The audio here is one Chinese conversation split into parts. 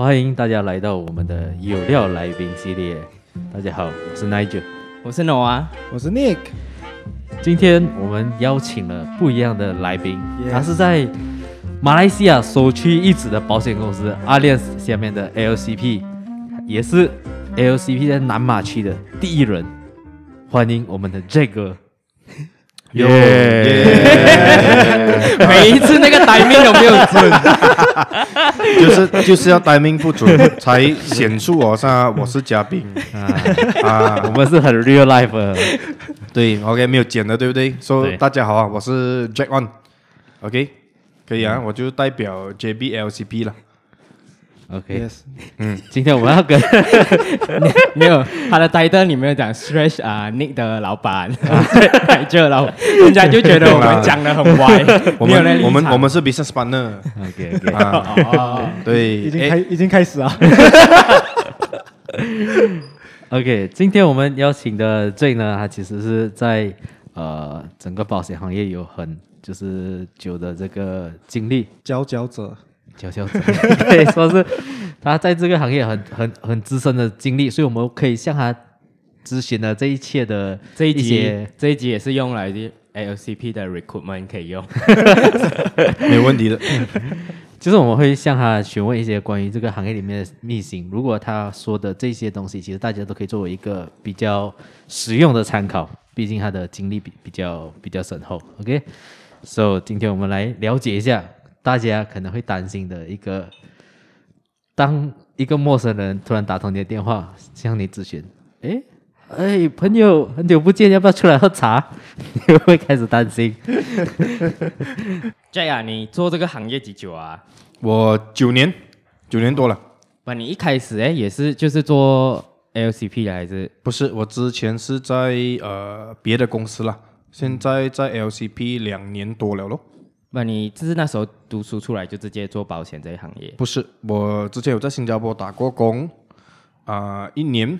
欢迎大家来到我们的有料来宾系列。大家好，我是 Nigel，我是 Noah，我是 Nick。今天我们邀请了不一样的来宾.他是在马来西亚首屈一指的保险公司 Allianz 下面的 LCP，也是 LCP 在南马区的第一人。欢迎我们的 Jack 哥。耶！每一次那个 timing 有没有准？就是就是要 timing 不准，才显出我是 我是嘉宾啊啊！我们是很 real life 的。对，OK，没有剪的，对不对？说、so, 大家好啊，我是 Jack One，OK，、okay? 可以啊，嗯、我就代表 JBLCP 了。OK，Yes，嗯，今天我们要跟 没有他的 title，你没有讲 Stretch 啊，Nick 的老板，在这了，人家就觉得我们讲的很歪。我们我们我们是 business partner，OK OK，啊，对，已经开已经开始了。OK，今天我们邀请的 Jack 呢，他其实是在呃整个保险行业有很就是久的这个经历，佼佼者。佼佼者可以说是他在这个行业很很很资深的经历，所以我们可以向他咨询了这一切的这一集，这一集也是用来的 LCP 的 recruitment 可以用，没问题的。就是我们会向他询问一些关于这个行业里面的秘辛，如果他说的这些东西，其实大家都可以作为一个比较实用的参考，毕竟他的经历比比较比较深厚。OK，so 今天我们来了解一下。大家可能会担心的一个，当一个陌生人突然打通你的电话向你咨询，哎哎，朋友，很久不见，要不要出来喝茶？你会不会开始担心。Jack 啊，你做这个行业几久啊？我九年，九年多了。不，你一开始哎也是就是做 LCP 的还是？不是，我之前是在呃别的公司啦，现在在 LCP 两年多了咯。不，你就是那时候读书出来就直接做保险这一行业？不是，我之前有在新加坡打过工，啊、呃，一年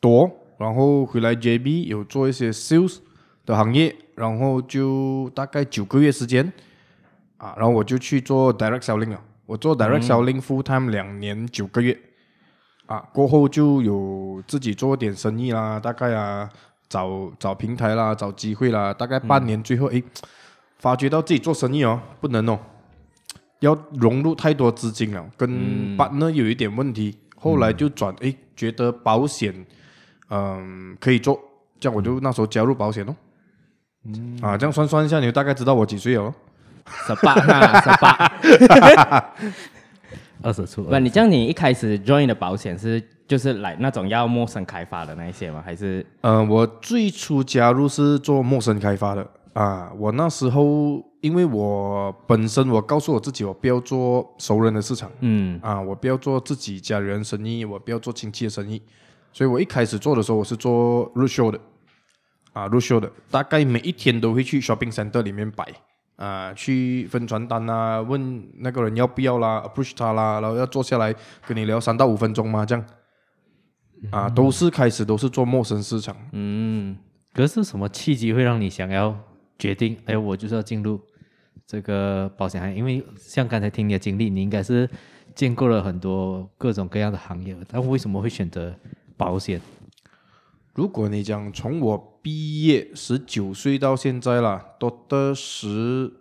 多，然后回来 JB 有做一些 sales 的行业，然后就大概九个月时间，啊，然后我就去做 direct selling 了。我做 direct selling full time 两年九个月，啊，过后就有自己做点生意啦，大概啊找找平台啦，找机会啦，大概半年，最后诶。发觉到自己做生意哦，不能哦，要融入太多资金了，跟 partner 有一点问题，嗯、后来就转诶，觉得保险，嗯、呃，可以做，这样我就那时候加入保险哦，嗯，啊，这样算算一下，你就大概知道我几岁哦，十八，十八，二十出。不，你这样你一开始 join 的保险是就是来那种要陌生开发的那一些吗？还是？嗯、呃，我最初加入是做陌生开发的。啊，我那时候因为我本身我告诉我自己，我不要做熟人的市场，嗯，啊，我不要做自己家人生意，我不要做亲戚的生意，所以我一开始做的时候，我是做 roadshow 的，啊，roadshow 的，大概每一天都会去 shopping center 里面摆，啊，去分传单啊，问那个人要不要啦，approach 他啦，然后要坐下来跟你聊三到五分钟嘛，这样，啊，都是开始都是做陌生市场，嗯，可是什么契机会让你想要？决定，哎，我就是要进入这个保险行业，因为像刚才听你的经历，你应该是见过了很多各种各样的行业，但为什么会选择保险？如果你讲从我毕业十九岁到现在啦，都得十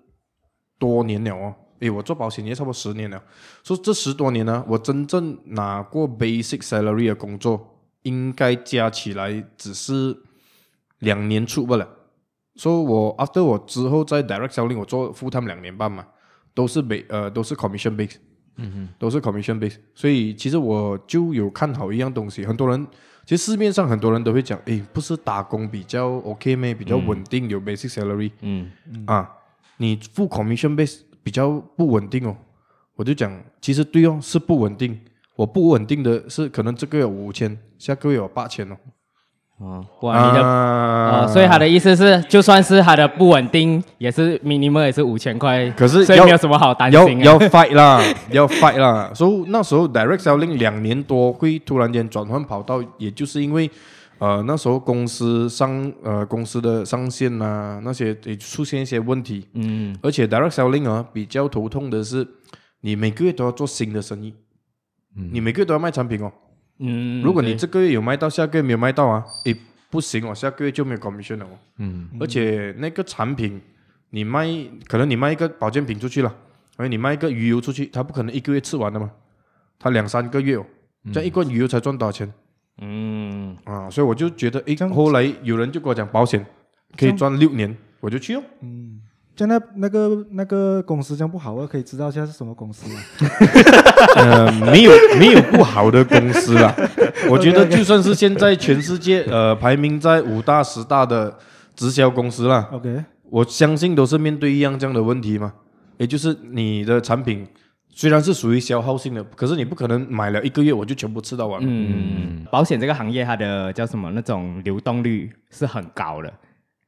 多年了哦，哎，我做保险也差不多十年了，说这十多年呢，我真正拿过 basic salary 的工作，应该加起来只是两年出不了。所以，我 after 我之后在 direct selling 我做 full time 两年半嘛，都是 base 呃都是 commission base，嗯哼，都是 commission base。所以其实我就有看好一样东西，很多人其实市面上很多人都会讲，诶，不是打工比较 OK 吗？比较稳定，有 basic salary，嗯嗯啊，你 full commission base 比较不稳定哦。我就讲，其实对哦，是不稳定。我不稳定的是可能这个月有五千，下个月有八千哦。哦，哇，你的所以他的意思是，就算是他的不稳定，也是 minimum 也是五千块，可是所以没有什么好担心要。要 fight 啦，要 fight 啦。所以那时候 direct selling 两年多会突然间转换跑道，也就是因为，呃，那时候公司上呃公司的上线啊那些也出现一些问题，嗯，而且 direct selling 啊比较头痛的是，你每个月都要做新的生意。嗯你每个月都要卖产品哦。嗯，如果你这个月有卖到，下个月没有卖到啊，诶，不行哦，下个月就没有 commission 了哦。嗯。而且那个产品你卖，可能你卖一个保健品出去了，而你卖一个鱼油出去，他不可能一个月吃完的嘛，他两三个月哦，这样一罐鱼油才赚多少钱？嗯，啊，所以我就觉得，诶，后来有人就跟我讲保险可以赚六年，我就去哦。就那那个那个公司这样不好，我可以知道一下是什么公司吗？呃，没有没有不好的公司啦，我觉得就算是现在全世界呃排名在五大十大的直销公司啦，OK，我相信都是面对一样这样的问题嘛，也就是你的产品虽然是属于消耗性的，可是你不可能买了一个月我就全部吃到完。嗯，保险这个行业它的叫什么？那种流动率是很高的，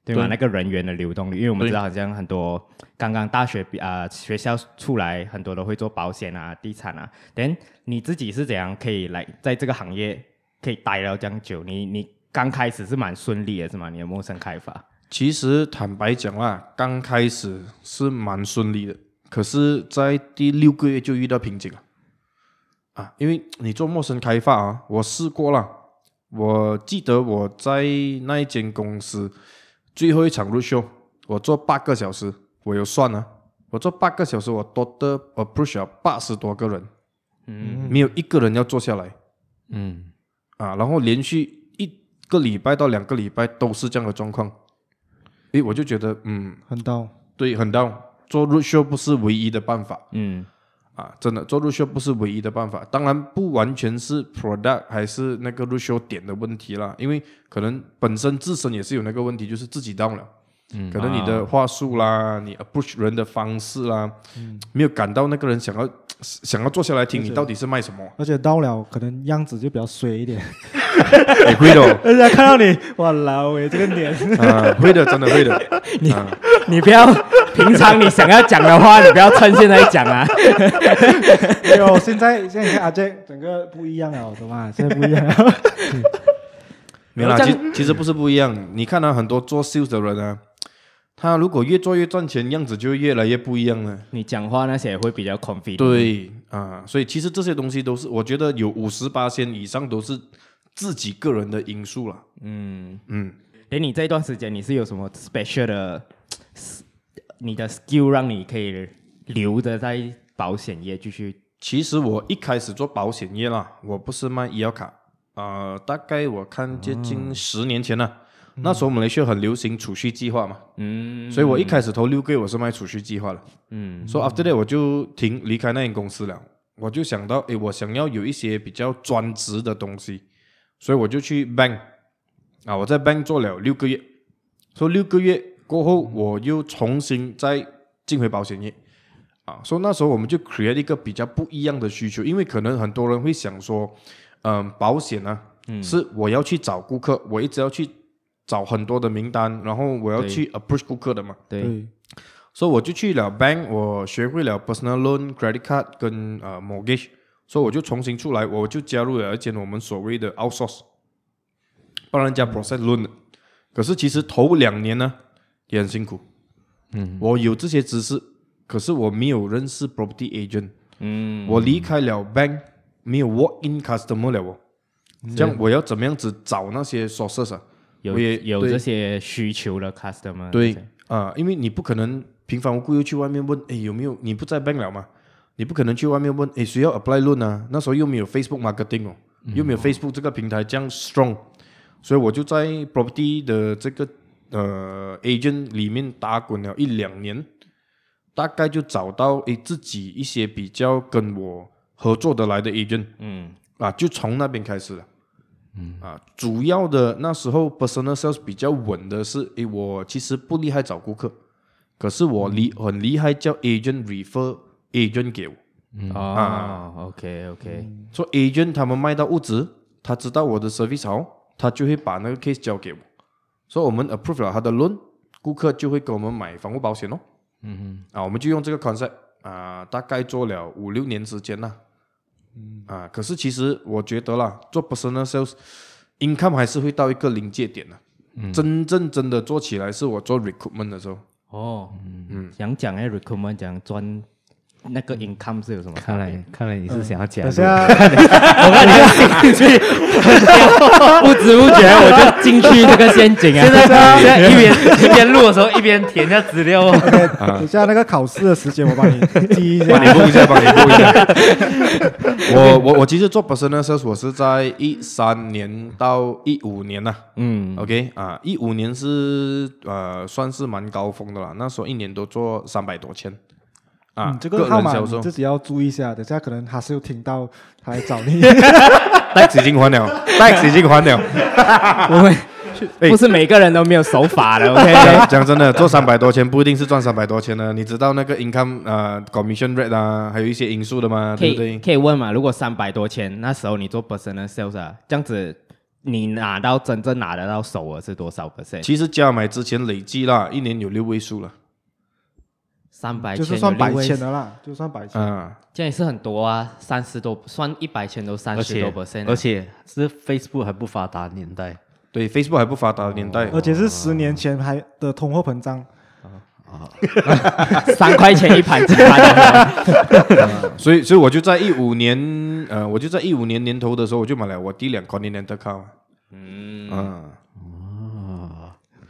对吗？对那个人员的流动率，因为我们知道好像很多刚刚大学毕啊、呃、学校出来，很多都会做保险啊、地产啊。等你自己是怎样可以来在这个行业可以待了这样久？你你刚开始是蛮顺利的，是吗？你的陌生开发？其实坦白讲啦，刚开始是蛮顺利的，可是，在第六个月就遇到瓶颈了。啊，因为你做陌生开发啊，我试过了，我记得我在那一间公司最后一场 roadshow，我做八个小时，我有算啊，我做八个小时，我 total approach 了八十多个人，嗯。没有一个人要坐下来。嗯。啊，然后连续一个礼拜到两个礼拜都是这样的状况，诶，我就觉得嗯。很到对，很 down。做 roadshow 不是唯一的办法。嗯啊，真的做 roadshow 不是唯一的办法。当然不完全是 product 还是那个 roadshow 点的问题啦，因为可能本身自身也是有那个问题，就是自己 down 了。嗯可能你的话术啦，你 approach 人的方式啦，没有感到那个人想要想要坐下来听你到底是卖什么。而且到了可能样子就比较衰一点，也会的哦，人家看到你，哇老诶，这个脸，啊，会的，真的会的。你啊你不要平常你想要讲的话，你不要趁现在讲啊。没有，现在现在你看阿 Jack 整个不一样了，懂吗？现在不一样了，没有啦，其其实不是不一样。你看啊，很多做 sales 的人啊，他如果越做越赚钱，样子就越来越不一样了。你讲话那些也会比较 confident。对啊，所以其实这些东西都是，我觉得有五十八仙以上都是自己个人的因素了。嗯，嗯，给你这段时间你是有什么 special 的，你的 skill 让你可以留着在保险业继续？其实我一开始做保险业啦，我不是卖医药卡，呃，大概我看接近十年前了，那时候马来西亚很流行储蓄计划嘛，嗯，所以我一开始投六个月我是卖储蓄计划的。嗯。所以 after that 我就停离开那间公司了，我就想到，诶，我想要有一些比较专职的东西，所以我就去 bank 啊，我在 bank 做了六个月，所以六个月过后，我又重新再进回保险业。啊，所以那时候我们就 create 一个比较不一样的需求，因为可能很多人会想说，嗯，保险啊，是我要去找顾客，我一直要去找很多的名单，然后我要去 approach 顾客的嘛。对，对，所以我就去了 bank，我学会了 personal loan、credit card 跟呃 mortgage，所以我就重新出来，我就加入了一间我们所谓的 outsource，帮人家 process loan 的。可是其实头两年呢也很辛苦，嗯，我有这些知识，可是我没有认识 property agent，嗯，我离开了 bank，没有 walk in customer 了哦，这样我要怎么样子找那些 sources 啊？有我也有这些需求的 customer，对啊、因为你不可能平凡无故又去外面问，哎，有没有？你不在 bank 了吗？你不可能去外面问，诶，谁要 apply loan 啊？那时候又没有 Facebook marketing 哦，又没有 Facebook 这个平台这样 strong，所以我就在 property 的这个呃 agent 里面打滚了一两年，大概就找到诶自己一些比较跟我合作的来的 agent，嗯啊，就从那边开始了。嗯啊，主要的那时候 personal sales 比较稳的是，诶，我其实不厉害找顾客，可是我厉很厉害叫 agent refer agent 给我，哦，OK OK，说 agent 他们卖到物资，他知道我的 service 好，他就会把那个 case 交给我，所以我们 approve 了他的 loan，顾客就会给我们买房屋保险哦。嗯哼，啊，我们就用这个 concept 啊，大概做了五六年时间啦。嗯。啊，可是其实我觉得啦，做 personal sales income 还是会到一个临界点的。嗯，真正真的做起来是我做 recruitment 的时候。哦，嗯，想讲诶，recruitment 讲赚那个 income 是有什么？看来看来你是想要加入，等下，我看你的兴趣，不知不觉我就进去那个陷阱啊！现在现在一边一边录的时候一边填一下资料哦。等下那个考试的时间我帮你记一下帮。你录一下，帮你录一下。我我我其实做 personal sales，我是在一三年到一五年呐、啊。嗯 OK 啊，一五年是呃算是蛮高峰的了，那时候一年都做三百多千。啊，嗯，这个号码你自己要注意一下，等下可能他是有听到，他来找你。tax 已经还了，tax 已经还了。我们 不是每个人都没有手法的，OK？讲讲真的，做三百多千不一定是赚三百多千的，你知道那个 income 呃 commission rate 啊，还有一些因素的吗，对不对？可以问嘛？如果三百多千，那时候你做 personal sales 啊，这样子你拿到真正拿得到手额是多少 percent？其实加买之前累计啦，一年有六位数了。三百千就是算百千的啦，就算百千。嗯，这样也是很多啊，三十多算一百千都三十多 percent，而且是 Facebook 还不发达的年代，对，Facebook 还不发达的年代，而且是十年前还的通货膨胀，三块钱一盘鸡蛋。所以所以我就在一五年，呃，我就在一五年年头的时候，我就买了我第两 Continental car。嗯，嗯，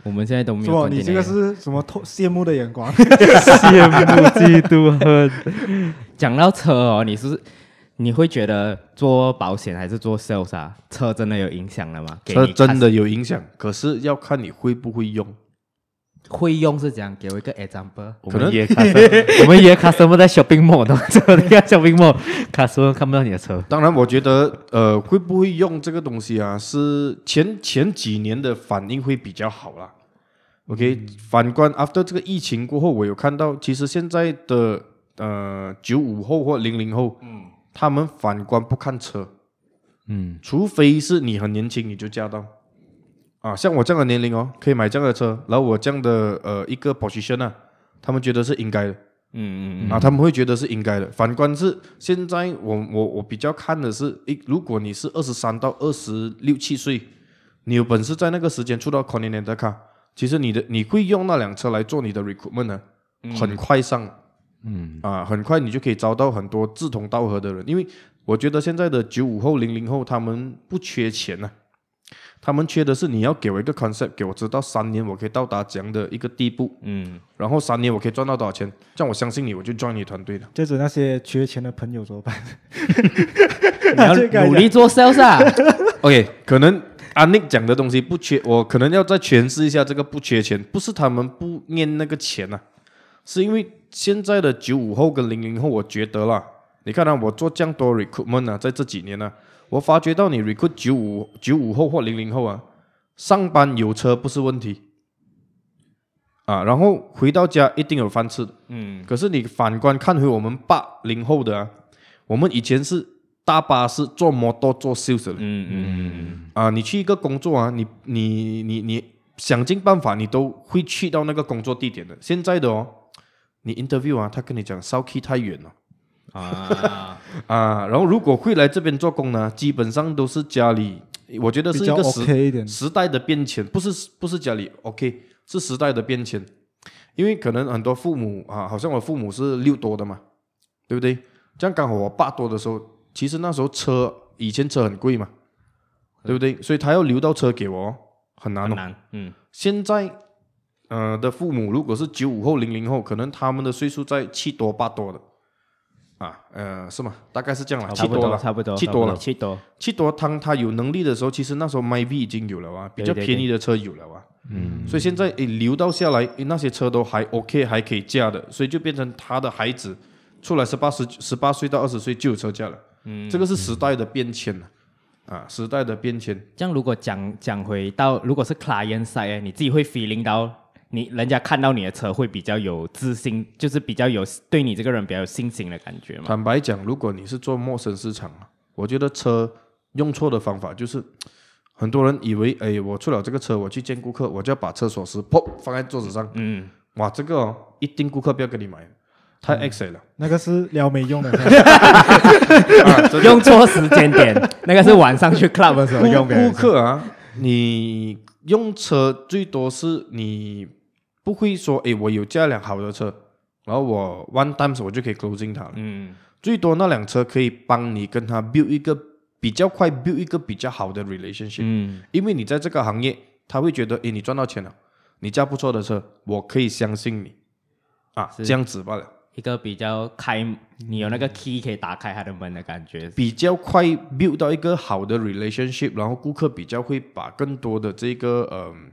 我们现在都没？有关你这个是什么透羡慕的眼光？羡慕嫉妒恨。讲到车哦，你是你会觉得做保险还是做 sales 啊？车真的有影响了吗？车真的有影响，可是要看你会不会用。会用是怎样，给我一个 example。我们约 customer，我们也 customer 在 shopping mall，懂吗？你看 shopping mall，customer 看不到你的车。当然，我觉得呃，会不会用这个东西啊？是前前几年的反应会比较好啦。OK，、反观 after 这个疫情过后，我有看到，其实现在的呃九五后或零零后，嗯，他们反观不看车，嗯，除非是你很年轻你就驾到，啊，像我这样的年龄哦，可以买这样的车，然后我这样的呃一个 position 啊，他们觉得是应该的。嗯嗯嗯啊，他们会觉得是应该的。反观是现在我我我比较看的是，诶，如果你是二十三到二十六七岁，你有本事在那个时间出到 Continental car，其实你的你会用那辆车来做你的 recruitment 呢，很快上，嗯啊，很快你就可以招到很多志同道合的人。因为我觉得现在的九五后、零零后他们不缺钱呐、啊，他们缺的是你要给我一个 concept，给我知道三年我可以到达怎样的一个地步，嗯，然后三年我可以赚到多少钱，这样我相信你，我就 join 你团队了。接着那些缺钱的朋友怎么办？你要这个努力做 sales 啊。OK，可能阿 Nick 讲的东西不缺，我可能要再诠释一下这个不缺钱，不是他们不念那个钱呐、啊，是因为现在的九五后跟零零后，我觉得啦，你看啊，我做这样多 recruitment 啊，在这几年呢、啊，我发觉到你 recruit 九五九五后或零零后啊，上班有车不是问题，啊，然后回到家一定有饭吃，嗯，可是你反观看回我们八零后的啊，我们以前是大巴士坐摩托坐 sales 的。嗯嗯啊，你去一个工作啊，你你你你想尽办法，你都会去到那个工作地点的。现在的哦，你 interview 啊，他跟你讲烧 key 太远了啊，啊，然后如果会来这边做工呢，基本上都是家里，我觉得比较是一个时。时代的变迁，不是不是家里 OK，是时代的变迁，因为可能很多父母啊，好像我父母是六多的嘛，对不对？这样刚好我爸多的时候，其实那时候车以前车很贵嘛，对不对？所以他要留到车给我，很难哦。很难，嗯现在呃的父母如果是九五后、零零后，可能他们的岁数在七多八多的，啊呃是吗？大概是这样了，差不多七多了，差不多，七多了。七多，七多，当他有能力的时候，其实那时候 MyV 已经有了啊，比较便宜的车有了啊。嗯，所以现在诶留到下来，那些车都还 OK，还可以驾的，所以就变成他的孩子出来十八十十八岁到二十岁就有车驾了。嗯，这个是时代的变迁了，啊，时代的变迁。这样如果讲讲回到，如果是 client side，你自己会 feeling 到你人家看到你的车会比较有自信，就是比较有对你这个人比较有信心的感觉嘛？坦白讲，如果你是做陌生市场，我觉得车用错的方法就是，很多人以为，哎，我出了这个车，我去见顾客，我就要把车锁匙砰放在桌子上，嗯，哇，这个哦，一定顾客不要跟你买，太 X 了。那个是撩妹用的，啊，用错时间点，那个是晚上去 club 的时候用顾的。顾客啊，你用车最多是你不会说，诶，我有这辆好的车，然后我 one times 我就可以 closing 它了。嗯。最多那辆车可以帮你跟他 build 一个比较快 build 一个比较好的 relationship，、嗯。因为你在这个行业，他会觉得，诶，你赚到钱了，你驾不错的车，我可以相信你，啊，是。这样子罢了，一个比较开，你有那个 key 可以打开他的门的感觉。比较快 build 到一个好的 relationship，然后顾客比较会把更多的这个，嗯，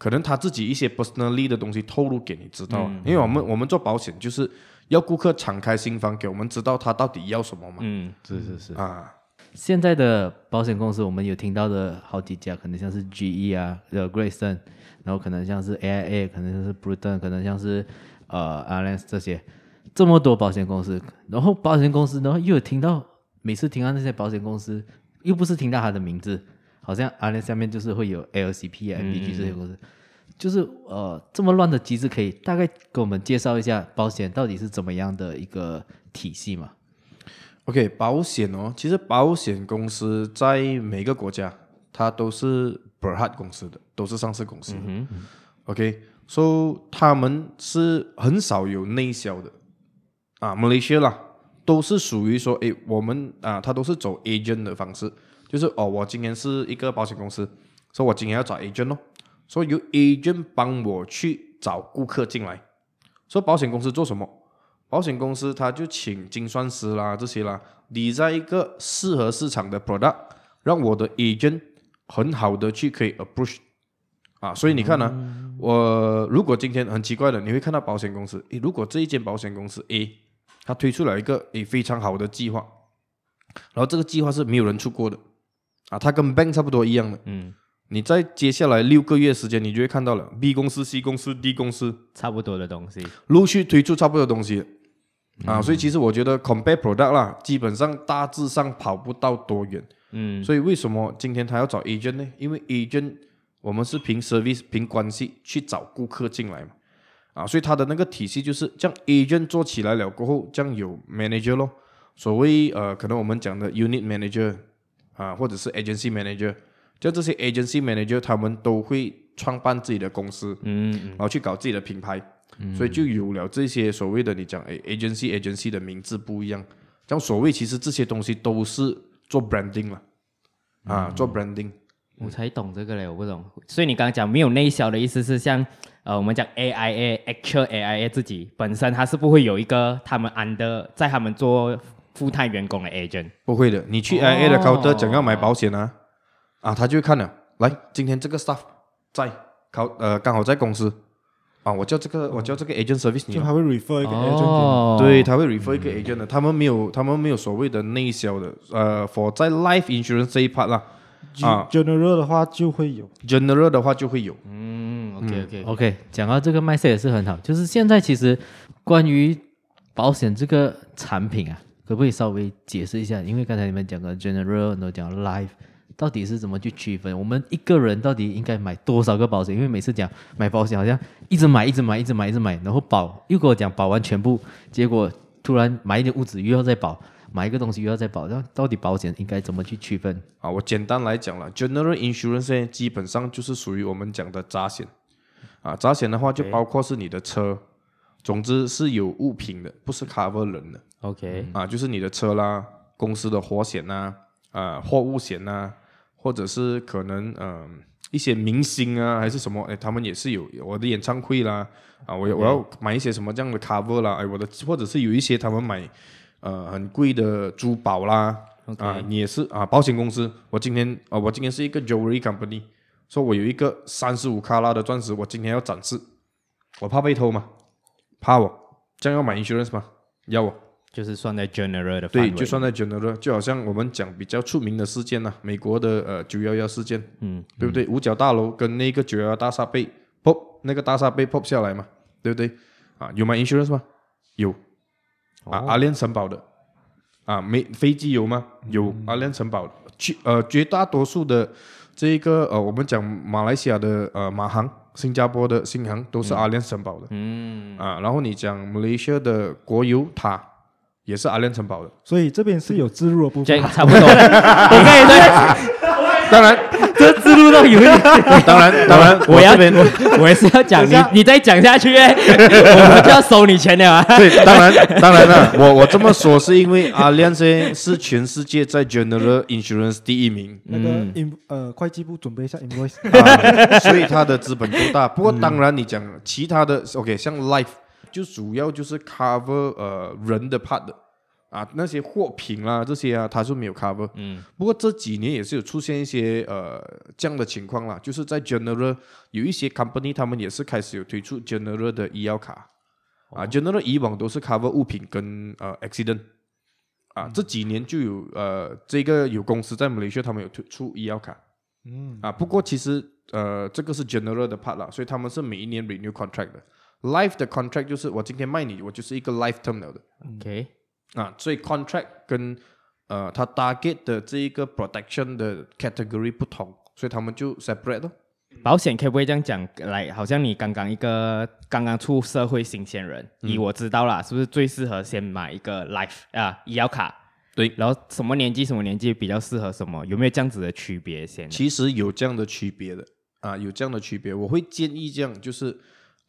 可能他自己一些 personally 的东西透露给你知道，嗯因为我们我们做保险就是要顾客敞开心房，给我们知道他到底要什么嘛，嗯，是是是。啊。现在的保险公司，我们有听到的好几家，可能像是 GE 啊，呃，Great Eastern，然后可能像是 AIA，可能像是 Bruton，可能像是呃 Allianz 这些，这么多保险公司，然后保险公司，然后又有听到，每次听到那些保险公司，又不是听到他的名字，好像 Allianz 下面就是会有 LCP 啊、MBG 这些公司，就是呃这么乱的机制，可以大概给我们介绍一下保险到底是怎么样的一个体系嘛？OK，保险哦，其实保险公司在每个国家，它都是 Berhad 公司的，都是上市公司的。嗯 OK，so、他们是很少有内销的。啊，Malaysia 啦，都是属于说，诶，我们啊，它都是走 agent 的方式，就是哦，我今天是一个保险公司，所以我今天要找 agent 哦，所以由 agent 帮我去找顾客进来，说保险公司做什么？保险公司他就请精算师啦这些啦，你在一个适合市场的 product，让我的 agent 很好的去可以 approach 啊，所以你看呢、啊，我如果今天很奇怪的，你会看到保险公司，诶，如果这一间保险公司 A，它推出了一个诶非常好的计划，然后这个计划是没有人出过的，啊，它跟 bank 差不多一样的，嗯，你在接下来六个月时间，你就会看到了 B 公司、C 公司、D 公司差不多的东西。陆续推出差不多的东西。啊，所以其实我觉得 compare product 啦，基本上大致上跑不到多远。嗯，所以为什么今天他要找 agent 呢？因为 agent 我们是凭 service 凭关系去找顾客进来嘛。啊，所以他的那个体系就是将 agent 做起来了过后，这样有 manager 咯。所谓呃，可能我们讲的 unit manager 啊，或者是 agency manager，就这些 agency manager 他们都会创办自己的公司，嗯嗯然后去搞自己的品牌。所以就有了这些所谓的你讲诶 agency agency 的名字不一样，这样所谓其实这些东西都是做 branding 了，啊，做 branding。我才懂这个嘞，我不懂。所以你刚刚讲没有内销的意思是像呃，我们讲 AIA actual AIA 自己本身它是不会有一个他们 under 在他们做 full time 员工的 agent。不会的，你去 AIA 的 counter 讲要买保险啊，啊，他就会看了，来，今天这个 staff 在考呃刚好在公司，啊，我叫这个我叫这个 agent service 你就他会 refer 一个 agent 给你。哦，对，他会 refer 一个 agent 的，他们没有他们没有所谓的内销的，呃，for 在 life insurance 这一 part 啦，啊。general 的话就会有。，general 的话就会有。嗯，OK OK，OK，讲到这个 mindset 也是很好，就是现在其实关于保险这个产品啊，可不可以稍微解释一下？因为刚才你们讲的 general，然后讲 life，到底是怎么去区分？我们一个人到底应该买多少个保险？因为每次讲买保险，好像一直买，一直买，一直买，一直买，然后保又跟我讲保完全部，结果突然买一点物质又要再保，买一个东西又要再保，那到底保险应该怎么去区分？啊，我简单来讲了，general insurance 呢基本上就是属于我们讲的杂险，啊，杂险的话就包括是你的车，总之是有物品的，不是 cover 人的，OK，啊，就是你的车啦，公司的火险呐，啊，货物险呐，或者是可能嗯、呃、一些明星啊，还是什么，哎，他们也是有我的演唱会啦，啊，我我要买一些什么这样的 cover 啦，哎，我的或者是有一些他们买呃很贵的珠宝啦。啊，你也是啊，保险公司。我今天啊，我今天是一个 jewelry company，说我有一个三十五卡拉的钻石，我今天要展示，我怕被偷吗？怕我，这样要买 insurance 吗？要我。就是算在 general 的范对，就算在 general，就好像我们讲比较出名的事件呐、美国的呃九幺幺事件，嗯，对不对？五角大楼跟那个九幺幺大厦被 pop，那个大厦被 pop 下来嘛，对不对？啊，有买 insurance 吗？有，啊，哦。阿联城堡的，啊，没飞机有吗？有，阿联城堡的，去呃绝大多数的这个呃我们讲马来西亚的呃马航、新加坡的新航都是阿联城堡的，嗯，啊，然后你讲马来西亚的国油塔也是阿联城堡的。所以这边是有置入的部分这。差不多。我跟你说，当然，这自入到有一点。当然，当然，我要这边我我也是要讲你，你再讲下去哎，我们就要收你钱了啊！对，当然，当然了，我 我这么说是因为 Allianz 是全世界在 General Insurance 第一名。那个呃会计部准备一下 invoice，啊，所以它的资本够大。不过当然，你讲其他的，OK，像 Life 就主要就是 cover 呃人的 part 的。啊，那些货品啦这些啊，它是没有 cover。嗯。不过这几年也是有出现一些呃这样的情况啦，就是在 General 有一些 company 他们也是开始有推出 General 的医药卡。啊，General 以往都是 cover 物品跟呃 accident 啊，这几年就有呃这个有公司在马来西亚他们有推出医药卡。嗯，啊，不过其实呃，这个是 general 的 part 啦，所以他们是每一年 renew contract 的。Life 的 contract 就是我今天卖你，我就是一个 lifetime 了的，OK，啊，所以 contract 跟呃它 target 的这一个 protection 的 category 不同，所以他们就 separate 咯。保险可不可以这样讲？来，好像你刚刚一个刚刚出社会新鲜人，以我知道啦，是不是最适合先买一个 life 啊医疗卡？对，然后什么年纪什么年纪比较适合什么？有没有这样子的区别先？其实有这样的区别的啊，有这样的区别。我会建议这样，就是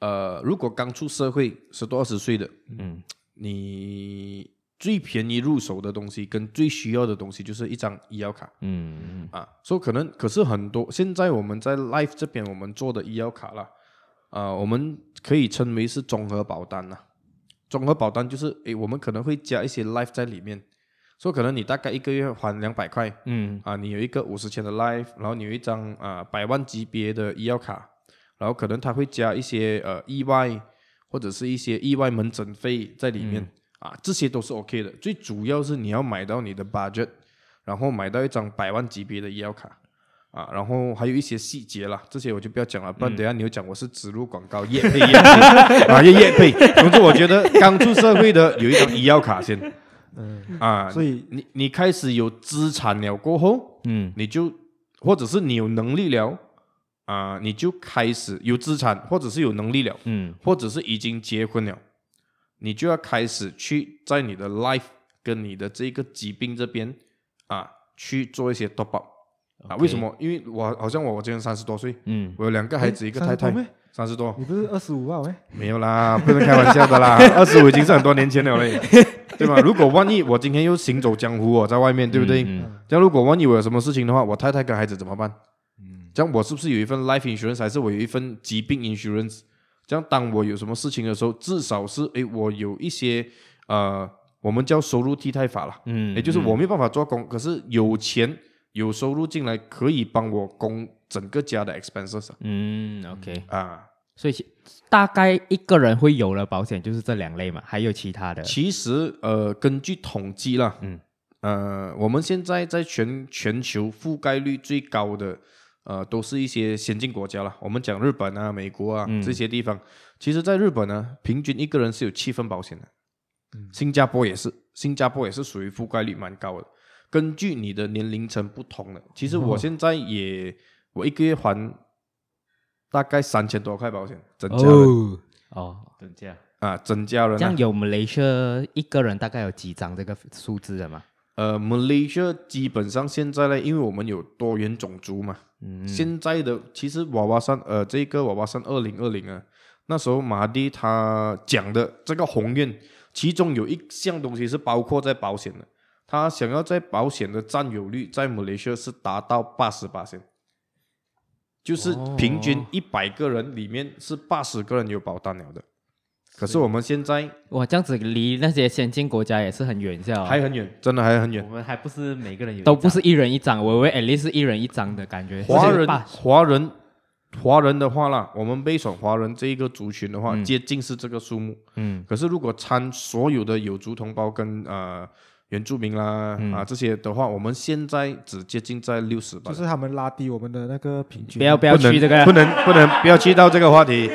呃，如果刚出社会十多二十岁的，嗯。你最便宜入手的东西跟最需要的东西就是一张医药卡。嗯啊，所以可能可是很多现在我们在 Life 这边我们做的医药卡啦，啊，我们可以称为是综合保单呐。综合保单就是诶，我们可能会加一些 Life 在里面，所以可能你大概一个月还两百块嗯。啊，你有一个五十千的 Life，然后你有一张啊百万级别的医药卡，然后可能他会加一些呃意外或者是一些意外门诊费在里面、啊，这些都是 OK 的。最主要是你要买到你的 budget。然后买到一张百万级别的医疗卡，啊，然后还有一些细节啦，这些我就不要讲了，不然等下你又讲我是植入广告业配业配 啊业业配。总之我觉得刚出社会的有一张医药卡先，嗯，啊，所以你你开始有资产了过后，嗯你就或者是你有能力了，啊，你就开始有资产，或者是有能力了，嗯或者是已经结婚了，你就要开始去在你的 life 跟你的这个疾病这边啊去做一些 top up 啊。为什么？因为我好像我我今年三十多岁，嗯我有两个孩子，一个太太30多，咩三十多，你不是二十五啊？喂，没有啦，不能开玩笑的啦，二十五已经是很多年前了嘞，对吧？如果万一我今天又行走江湖，我在外面，对不对？嗯这样如果万一我有什么事情的话，我太太跟孩子怎么办？这样我是不是有一份 life insurance，还是我有一份疾病 insurance？这样当我有什么事情的时候，至少是诶，我有一些呃，我们叫收入替代法啦，嗯也就是我没有办法做工，可是有钱有收入进来，可以帮我供整个家的 expenses 啊嗯 OK，啊。所以大概一个人会有了保险就是这两类嘛，还有其他的？其实呃，根据统计啦，嗯，呃，我们现在在全全球覆盖率最高的，呃，都是一些先进国家了。我们讲日本啊、美国啊、嗯这些地方，其实在日本呢，平均一个人是有七份保险的。新加坡也是，新加坡也是属于覆盖率蛮高的。根据你的年龄层不同的，其实我现在也，我一个月还大概三千多块保险，整家人、哦，哦，等价啊，整家人、啊。这样有 Malaysia 一个人大概有几张这个数字的吗？呃，Malaysia 基本上现在呢，因为我们有多元种族嘛，嗯现在的其实娃娃山，呃，这个娃娃山二零二零啊，那时候马蒂他讲的这个宏愿，其中有一项东西是包括在保险的，他想要在保险的占有率在 Malaysia 是达到八十八线，就是平均一百个人里面是八十个人有保单了的。可是我们现在哇，这样子离那些先进国家也是很远，是吧？还很远，真的还很远我。们还不是每个人有都不是一人一张，我以为 at least 是一人一张的感觉。华人华人华人的话啦，我们被选华人这一个族群的话，嗯接近是这个数目。嗯可是如果参所有的有族同胞跟呃原住民啦、嗯啊这些的话，我们现在只接近在六十吧就。是他们拉低我们的那个平均。不要不要去这个不能不能不要去到这个话题，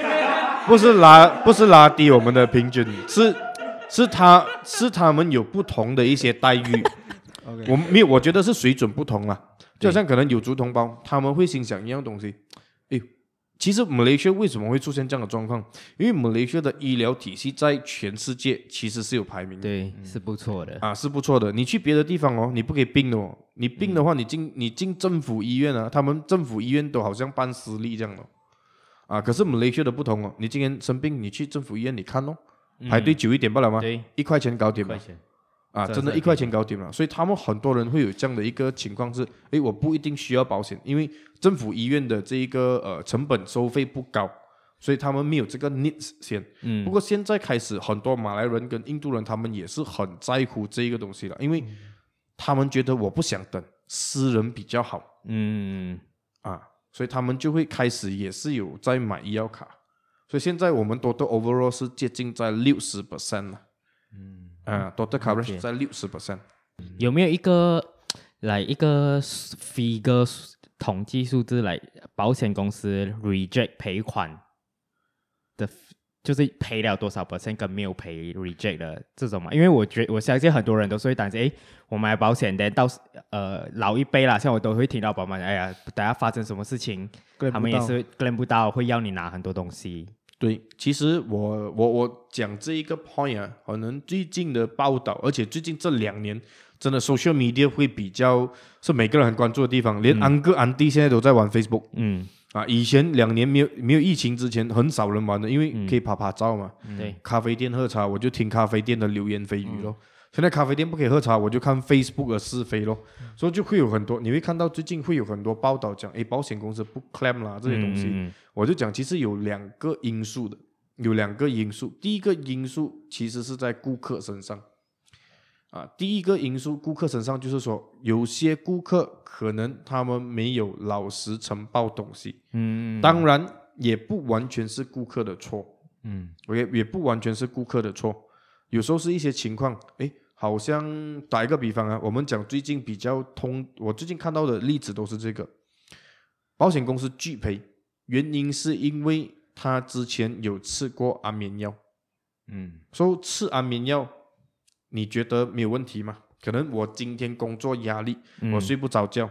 不是拉不是拉低我们的平均，是是他是他们有不同的一些待遇。我没有，我觉得是水准不同啦。就好像可能有族同胞，他们会心想一样东西，诶，其实马来西亚为什么会出现这样的状况？因为马来西亚的医疗体系在全世界其实是有排名的，对，是不错的啊，是不错的。你去别的地方哦，你不可以病的哦。你病的话，你进你进政府医院啊，他们政府医院都好像办私立这样的，啊，可是马来西亚的不同哦。你今天生病，你去政府医院你看哦，排队久一点不了吗？对，一块钱搞定嘛。啊，真的，一块钱搞定了，所以他们很多人会有这样的一个情况是，诶，我不一定需要保险，因为政府医院的这一个呃成本收费不高，所以他们没有这个 needs 先。嗯。不过现在开始，很多马来人跟印度人他们也是很在乎这一个东西了，因为他们觉得我不想等，私人比较好。嗯。啊，所以他们就会开始也是有在买医药卡，所以现在我们多的 overall 是接近在六十 percent 了。嗯。啊，多的 coverage 在六十 percent，有没有一个 来一个 figure 统计数字来保险公司 reject 赔款的，就是赔了多少 percent 跟没有赔 reject 的这种嘛？因为我觉我相信很多人都是会担心，诶，我买保险的到呃老一辈啦，像我都会听到宝妈，哎呀，等下发生什么事情，他们也是 claim 不到，会要你拿很多东西。对，其实我我我讲这一个 point 啊，可能最近的报道，而且最近这两年，真的 social media 会比较是每个人很关注的地方，连安哥安弟现在都在玩 Facebook，嗯，啊，以前两年没有没有疫情之前，很少人玩的，因为可以拍拍照嘛，对、嗯，咖啡店喝茶，我就听咖啡店的流言蜚语咯。嗯。现在咖啡店不可以喝茶，我就看 Facebook 的是非咯，所以就会有很多，你会看到最近会有很多报道讲，诶，保险公司不 claim 啦这些东西，我就讲其实有两个因素的，有两个因素，第一个因素其实是在顾客身上，啊，第一个因素顾客身上就是说，有些顾客可能他们没有老实呈报东西，嗯，当然也不完全是顾客的错，嗯，，OK，也不完全是顾客的错，有时候是一些情况，诶。好像打一个比方啊，我们讲最近比较通，我最近看到的例子都是这个，保险公司拒赔，原因是因为他之前有吃过安眠药，嗯，说吃安眠药，你觉得没有问题吗？可能我今天工作压力，我睡不着觉，嗯、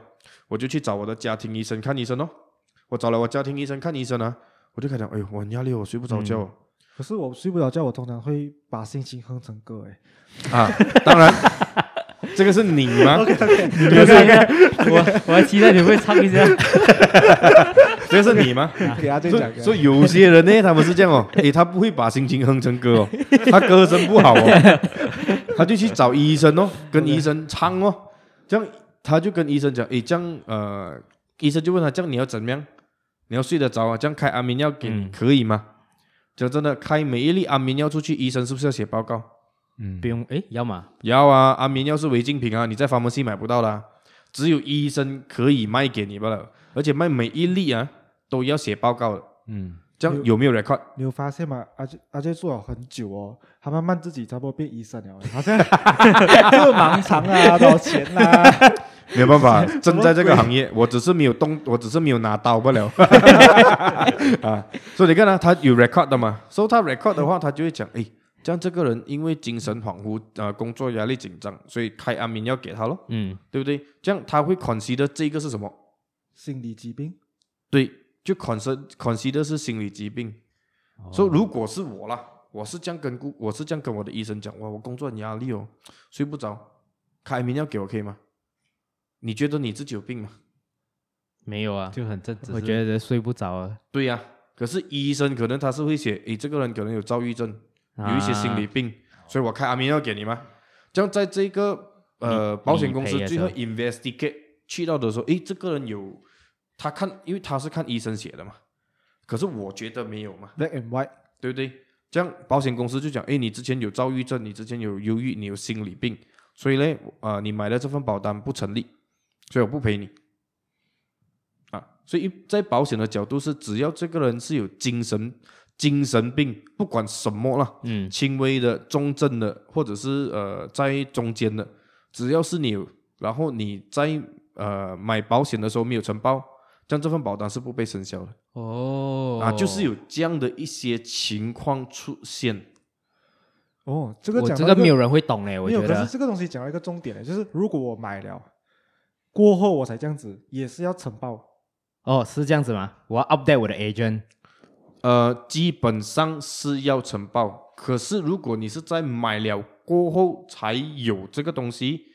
我就去找我的家庭医生看医生哦，我找了我家庭医生看医生啊，我就开始讲，哎呦，我很压力，我睡不着觉。嗯可是我睡不着觉，我通常会把心情哼成歌诶。啊，当然，这个是你吗？OK OK，你们唱一我我还期待你会唱一下。这个是你吗？所以有些人呢，他们是这样哦，诶，他不会把心情哼成歌哦，他歌声不好哦，他就去找医生哦，跟医生唱哦，这样他就跟医生讲，诶，这样呃，医生就问他，这样你要怎么样？你要睡得着啊？这样开安眠药给你可以吗？就真的开每一粒安眠药出去，医生是不是要写报告？嗯，不用，诶，要吗？要啊，安眠药是违禁品啊，你在 pharmacy 买不到啦，只有医生可以卖给你罢了，而且卖每一粒啊都要写报告的。嗯，这样有没有 record？你有发现吗？阿杰阿杰做了很久哦，他慢慢自己差不多变医生了，好像又盲肠啊，多少钱啊？没有办法，正在这个行业，我只是没有动，我只是没有拿刀不了。啊，所以你看呢，他有 record 的嘛？所以他 record 的话，他就会讲，诶，这样这个人因为精神恍惚，呃，工作压力紧张，所以开安眠药给他咯。嗯，对不对？这样他会 consider 这个是什么？心理疾病。对，就 consider consider 是心理疾病。所以如果是我啦，我是这样跟顾，我是这样跟我的医生讲，哇，我工作很压力哦，睡不着，开安眠药给我可以吗？你觉得你自己有病吗？没有啊，就很正直。我觉得睡不着啊。对呀、啊，可是医生可能他是会写，诶，这个人可能有躁郁症，啊、有一些心理病，所以我开安眠药给你吗？这样在这个呃保险公司最后 investigate 去到的时候，诶，这个人有他看，因为他是看医生写的嘛。可是我觉得没有嘛，black and white，对不对？这样保险公司就讲，哎，你之前有躁郁症，你之前有忧郁，你有心理病，所以呢，呃，你买的这份保单不成立。所以我不赔你，啊，所以在保险的角度是，只要这个人是有精神精神病，不管什么了，嗯，轻微的、重症的，或者是呃在中间的，只要是你有，然后你在呃买保险的时候没有承保，这样这份保单是不被生效的。哦，啊，就是有这样的一些情况出现。哦，这个讲这个没有人会懂嘞，我觉得。没有，可是这个东西讲到一个重点嘞，就是如果我买了。过后我才这样子，也是要承保，哦，是这样子吗？我要 update 我的 agent。呃，基本上是要承保，可是如果你是在买了过后才有这个东西，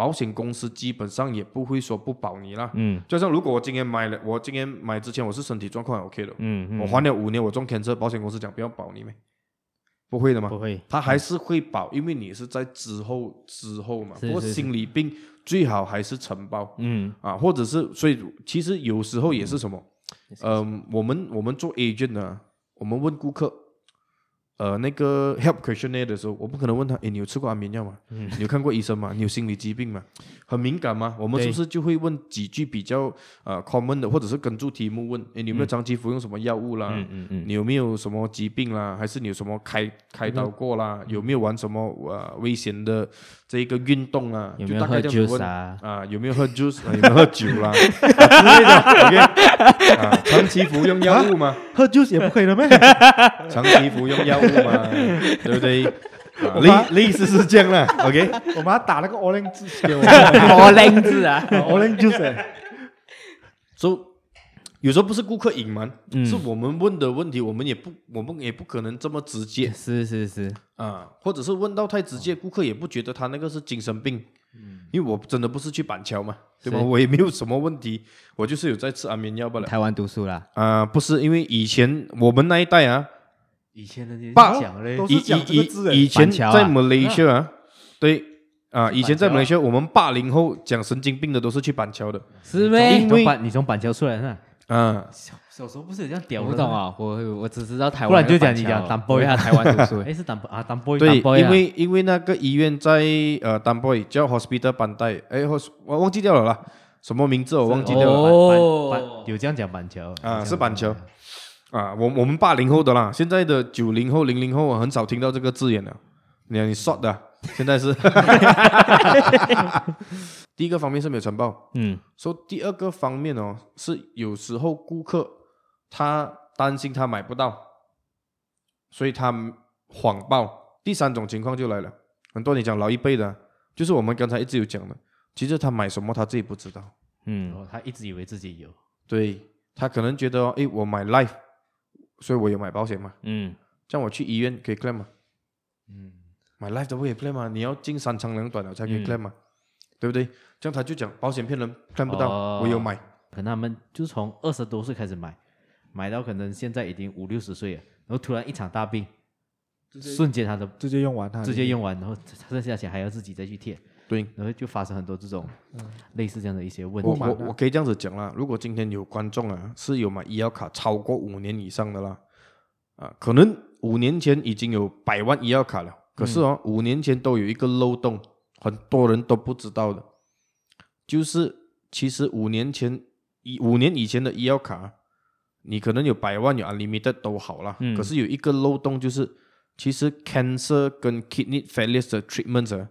保险公司基本上也不会说不保你啦。嗯。就像如果我今天买了，我今天买之前我是身体状况很 OK 的，嗯嗯，我还了五年，我中 cancer，保险公司讲不要保你咩？不会的嘛，不会，他还是会保，因为你是在之后之后嘛。不过心理病最好还是承保嗯。啊，或者是所以其实有时候也是什么，嗯、我们我们做 agent 呢，我们问顾客。呃，那个 help questionnaire 的时候，我不可能问他，诶，你有吃过安眠药吗？嗯你有看过医生吗？你有心理疾病吗？很敏感吗？我们是不是就会问几句比较呃 common 的，或者是跟住题目问，诶，你有没有长期服用什么药物啦？嗯嗯嗯，你有没有什么疾病啦？还是你有什么开开刀过啦？有没有玩什么呃危险的这一个运动啊？有没有喝 juice 啊？啊，有没有喝 juice？、啊、有没有喝酒啦？之类的，OK 啊，长期服用药物吗？喝 juice 也不可以了咩？长期服用药物嘛，对不对？啊类类似是这样啦，OK。我妈打了个 orange 字给我我靓字啊，，orange juice 欸。所、so, 有时候不是顾客隐瞒，嗯。是我们问的问题，我们也不，我们也不可能这么直接。是是是，啊，或者是问到太直接，顾客也不觉得他那个是精神病。嗯。因为我真的不是去板桥嘛，对吧？我也没有什么问题，我就是有在吃安眠药罢了。台湾读书啦，啊、不是，因为以前我们那一代啊，以前的你爸讲嘞以以以以前在马来西亚啊，对啊，以前在马来西亚，板桥我们八零后讲神经病的都是去板桥的。是你咩？从板你从板桥出来的，啊。小小时候不是有这样屌的吗？我不懂啊，我我只知道台湾，不然就讲你讲当 boy 他台湾读书。哎，是当啊当 boy 对，当 boy 啊。因为因为那个医院在呃丹波叫 Hospital 班代，哎，我我忘记掉了啦，什么名字我忘记掉了。哦。板板有这样讲板桥。啊，是板桥。啊，我我们八零后的啦，现在的九零后、零零后很少听到这个字眼了。你看你 short 的啊，现在是。第一个方面是没有承包，嗯。说、so, 第二个方面哦，是有时候顾客他担心他买不到，所以他谎报。第三种情况就来了，很多你讲老一辈的啊，就是我们刚才一直有讲的，其实他买什么他自己不知道，嗯。哦，他一直以为自己有，对他可能觉得哦，诶，我买 life，所以我有买保险嘛，嗯。这样我去医院可以 claim 吗？嗯，买 life 都不可以 claim 吗？你要进三长两短了才可以嗯 claim 嘛，对不对？这样他就讲保险骗人，claim 不到，哦我有买。可能他们就从二十多岁开始买，买到可能现在已经五六十岁了，然后突然一场大病，瞬间他的直接用完他，直接用完，然后剩下钱还要自己再去贴，对，然后就发生很多这种类似这样的一些问题。我我我可以这样子讲啦，如果今天有观众啊是有买医药卡超过五年以上的啦，啊，可能五年前已经有百万医药卡了，可是哦，五年前都有一个漏洞，很多人都不知道的，就是其实五年前以五年以前的医药卡，你可能有百万有 unlimited 都好啦，嗯。可是有一个漏洞就是，其实 cancer 跟 kidney failure 的 treatment 啊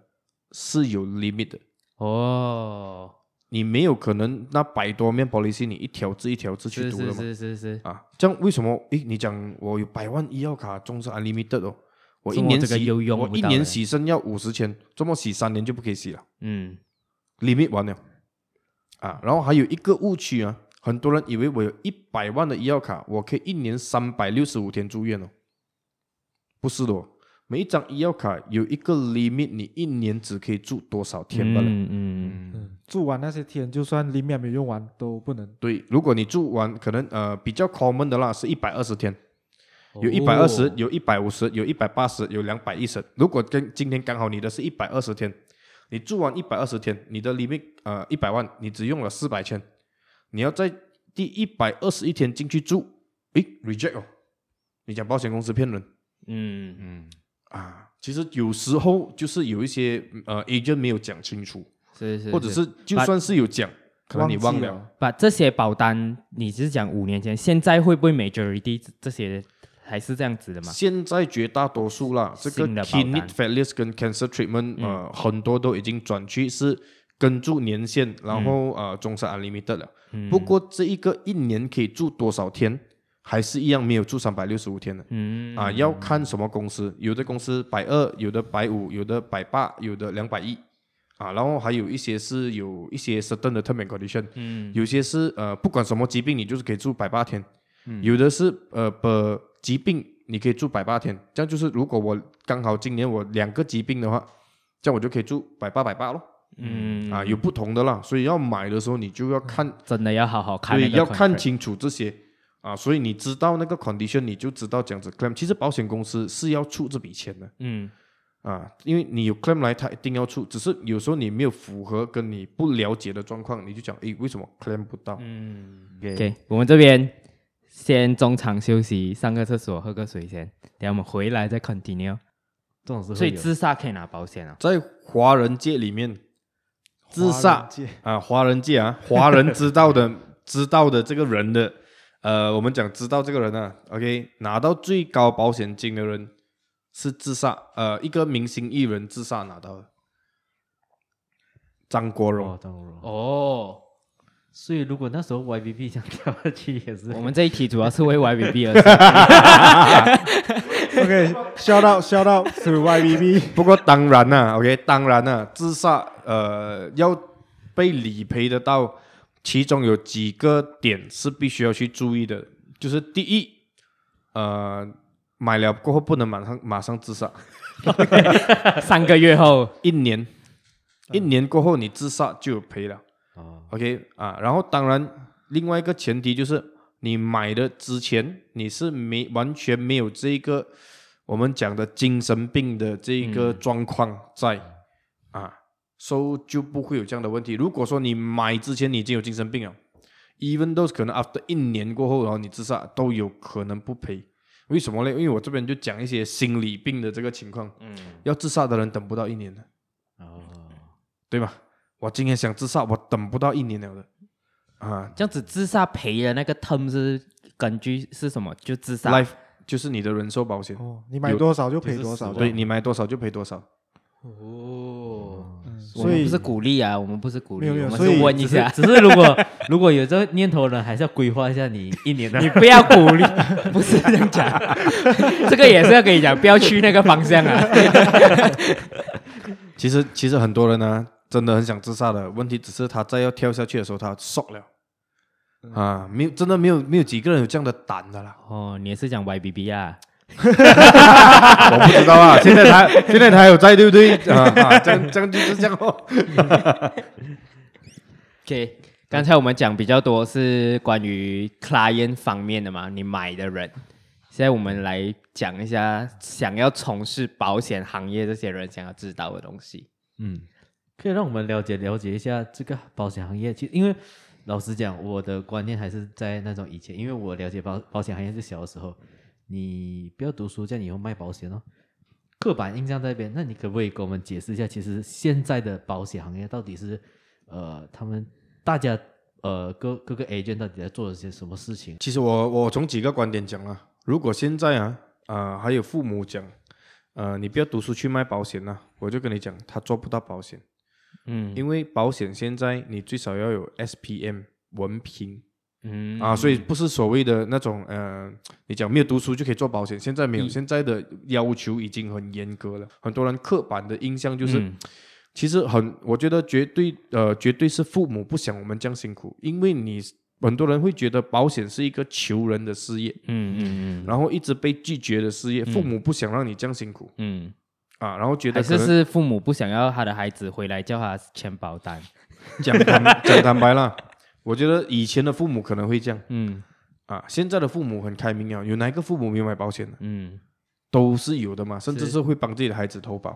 是有 limit 的。哦，你没有可能那百多面 policy 你一条字一条字去是是读的嘛？是是是，啊，这样为什么？诶，你讲我有百万医药卡，终是 unlimited 哦，我一年洗我一年洗身要五十千，这么洗三年就不可以洗了嗯？limit 完了啊，然后还有一个误区啊，很多人以为我有一百万的医药卡，我可以一年三百六十五天住院哦，不是的哦，每一张医药卡有一个 limit，你一年只可以住多少天罢了。嗯嗯嗯，住完那些天，就算 limit 没用完都不能。对，如果你住完，可能呃比较 common 的啦，是一百二十天，哦有一百二十，有一百五十，有一百八十，有两百一十。如果跟今天刚好你的是一百二十天，你住完一百二十天，你的 limit 呃一百万，你只用了四百千，你要在第一百二十一天进去住，诶 reject 哦，你讲保险公司骗人嗯嗯，啊？其实有时候就是有一些呃 agent 没有讲清楚，是是，或者是就算是有讲，可能你忘了。把这些保单，你是讲五年前，现在会不会 majority 这些还是这样子的吗？现在绝大多数啦，这个 kidney failure 跟 cancer treatment，、呃，很多都已经转去是跟住年限，然后、呃，终身 unlimited 了。嗯。不过这一个一年可以住多少天，还是一样没有住三百六十五天的。嗯。啊，要看什么公司，有的公司百二，有的百五，有的百八，有的两百一，啊，然后还有一些是有一些 certain 的 term and condition，嗯。有些是呃不管什么疾病你就是可以住百八天，嗯。有的是呃不疾病你可以住百八天，这样就是如果我刚好今年我两个疾病的话，这样我就可以住百八百八咯，嗯。啊有不同的啦，所以要买的时候你就要看，真的要好好看那对，要看清楚这些。啊，所以你知道那个 condition 你就知道这样子 claim，其实保险公司是要出这笔钱的。嗯。啊，因为你有 claim 来，他一定要出，只是有时候你没有符合跟你不了解的状况，你就讲，诶，为什么 claim 不到？嗯。OK，OK，我们这边先中场休息，上个厕所，喝个水先，等下我们回来再 continue。这种时候所以自杀可以拿保险啊？在华人界里面，自杀啊，华人界啊，华人知道的知道的这个人的，呃，我们讲知道这个人啊，OK，拿到最高保险金的人是自杀，呃，一个明星艺人自杀拿到的，张国荣。哦，张国荣。哦，所以如果那时候 YBB 想跳下去也是，我们这一题主要是为 YBB 而设。OK，shout out shout out to YBB，不过当然啦、o k 当然啦、自杀呃要被理赔得到，其中有几个点是必须要去注意的，就是第一，呃，买了过后不能马上马上自杀，三个月后，一年，一年过后你自杀就有赔了哦，，OK 啊，然后当然另外一个前提就是你买的之前你是没完全没有这个我们讲的精神病的这一个状况在、啊，所、so, 以就不会有这样的问题。如果说你买之前你已经有精神病了，even those 可能 after 一年过后然后你自杀都有可能不赔。为什么呢？因为我这边就讲一些心理病的这个情况，嗯，要自杀的人等不到一年的，哦，对吧？我今天想自杀，我等不到一年了的，啊这样子自杀赔的那个 term 是根据是什么？就自杀，life 就是你的人寿保险，哦，你买多少就赔多少，对你买多少就赔多少。哦。嗯所以不是鼓励啊，我们不是鼓励，没有没有我们所以是问一下。只是 如果如果有这个念头的人，还是要规划一下你一年的你不要鼓励，不是这样讲，这个也是要跟你讲，不要去那个方向啊。其实其实很多人呢，真的很想自杀的，问题只是他在要跳下去的时候，他 shock 了，啊，没有真的没有没有几个人有这样的胆的啦。哦，你也是讲 YBB 啊？我不知道啊，现在他现在他有在对不对？啊啊，这样这样就是这样哦。OK，刚才我们讲比较多是关于 client 方面的嘛，你买的人。现在我们来讲一下想要从事保险行业这些人想要知道的东西。嗯，可以让我们了解了解一下这个保险行业。其实，因为老实讲，我的观念还是在那种以前，因为我了解保保险行业是小的时候，你不要读书，这样你以后卖保险哦。刻板印象在那边，那你可不可以给我们解释一下，其实现在的保险行业到底是呃，他们大家呃各各个 agent 到底在做了些什么事情？其实我我从几个观点讲啊，如果现在啊啊、还有父母讲，呃你不要读书去卖保险啊，我就跟你讲，他做不到保险。嗯，因为保险现在你最少要有 SPM 文凭。嗯。啊，所以不是所谓的那种呃，你讲没有读书就可以做保险，现在没有，嗯。现在的要求已经很严格了。很多人刻板的印象就是，嗯。其实很，我觉得绝对呃，绝对是父母不想我们这样辛苦，因为你很多人会觉得保险是一个求人的事业，嗯嗯嗯，然后一直被拒绝的事业，嗯父母不想让你这样辛苦。嗯，啊，然后觉得还是能是父母不想要他的孩子回来叫他签保单。讲坦讲坦白了，我觉得以前的父母可能会这样。嗯啊，现在的父母很开明啊，有哪一个父母没有买保险的？嗯都是有的嘛，甚至是是会帮自己的孩子投保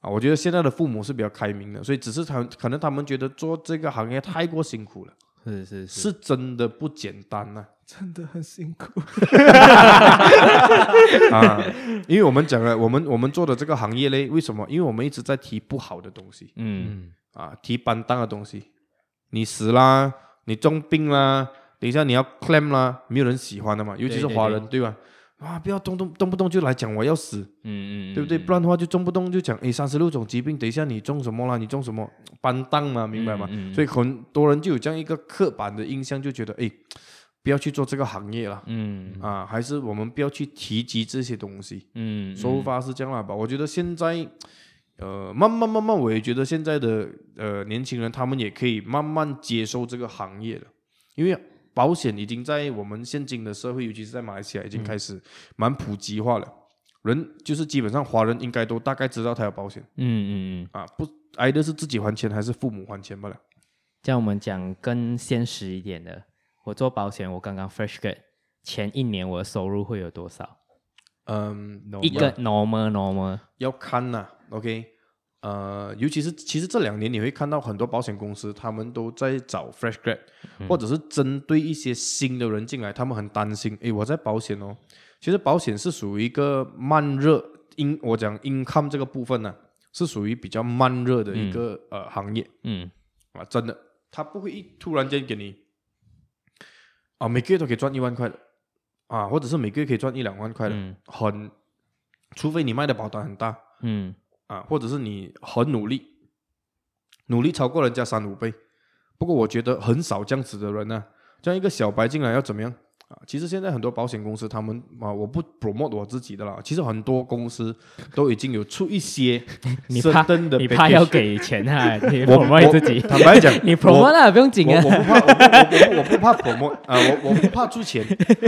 啊。我觉得现在的父母是比较开明的，所以只是他可能他们觉得做这个行业太过辛苦了，是是是真的不简单呐真的很辛苦。啊因为我们讲了，我们我们做的这个行业嘞，为什么？因为我们一直在提不好的东西嗯嗯啊，提板当的东西，你死啦，你重病啦，等一下你要 claim 啦，没有人喜欢的嘛，尤其是对对华人，对吧？啊，不要动动动不动就来讲我要死。嗯嗯，对不对？不然的话就动不动就讲，诶，三十六种疾病，等一下你中什么啦？你中什么班当嘛？明白吗？嗯嗯所以很多人就有这样一个刻板的印象，就觉得，诶，不要去做这个行业了，嗯啊，还是我们不要去提及这些东西。嗯，说法是这样啦吧？我觉得现在呃，慢慢慢慢，我也觉得现在的呃年轻人他们也可以慢慢接受这个行业了，因为保险已经在我们现今的社会，尤其是在马来西亚已经开始蛮普及化了。嗯、人就是基本上华人应该都大概知道他有保险。嗯嗯嗯。啊，不挨的是自己还钱还是父母还钱罢了。像我们讲更现实一点的，我做保险，我刚刚 fresh grad 前一年我的收入会有多少？嗯，一个 normal normal 要看呐、啊。OK，呃，尤其是其实这两年你会看到很多保险公司，他们都在找 fresh grad，、嗯、或者是针对一些新的人进来，他们很担心。诶，我在保险哦，其实保险是属于一个慢热，in 我讲 income 这个部分呢、啊，是属于比较慢热的一个、嗯、呃行业。嗯，啊，真的，他不会一突然间给你啊，每个月都可以赚一万块的啊，或者是每个月可以赚一两万块的，嗯、很，除非你卖的保单很大。嗯。啊，或者是你很努力，努力超过人家三五倍，不过我觉得很少这样子的人呢、这样一个小白进来要怎么样？啊，其实现在很多保险公司，他们啊，我不 promote 我自己的啦。其实很多公司都已经有出一些 你怕你怕要给钱啊？你 promote 自己，坦白讲，你 promote 啊，不用紧啊。我不怕，我不我，我不怕 promote 啊，我我不怕出钱。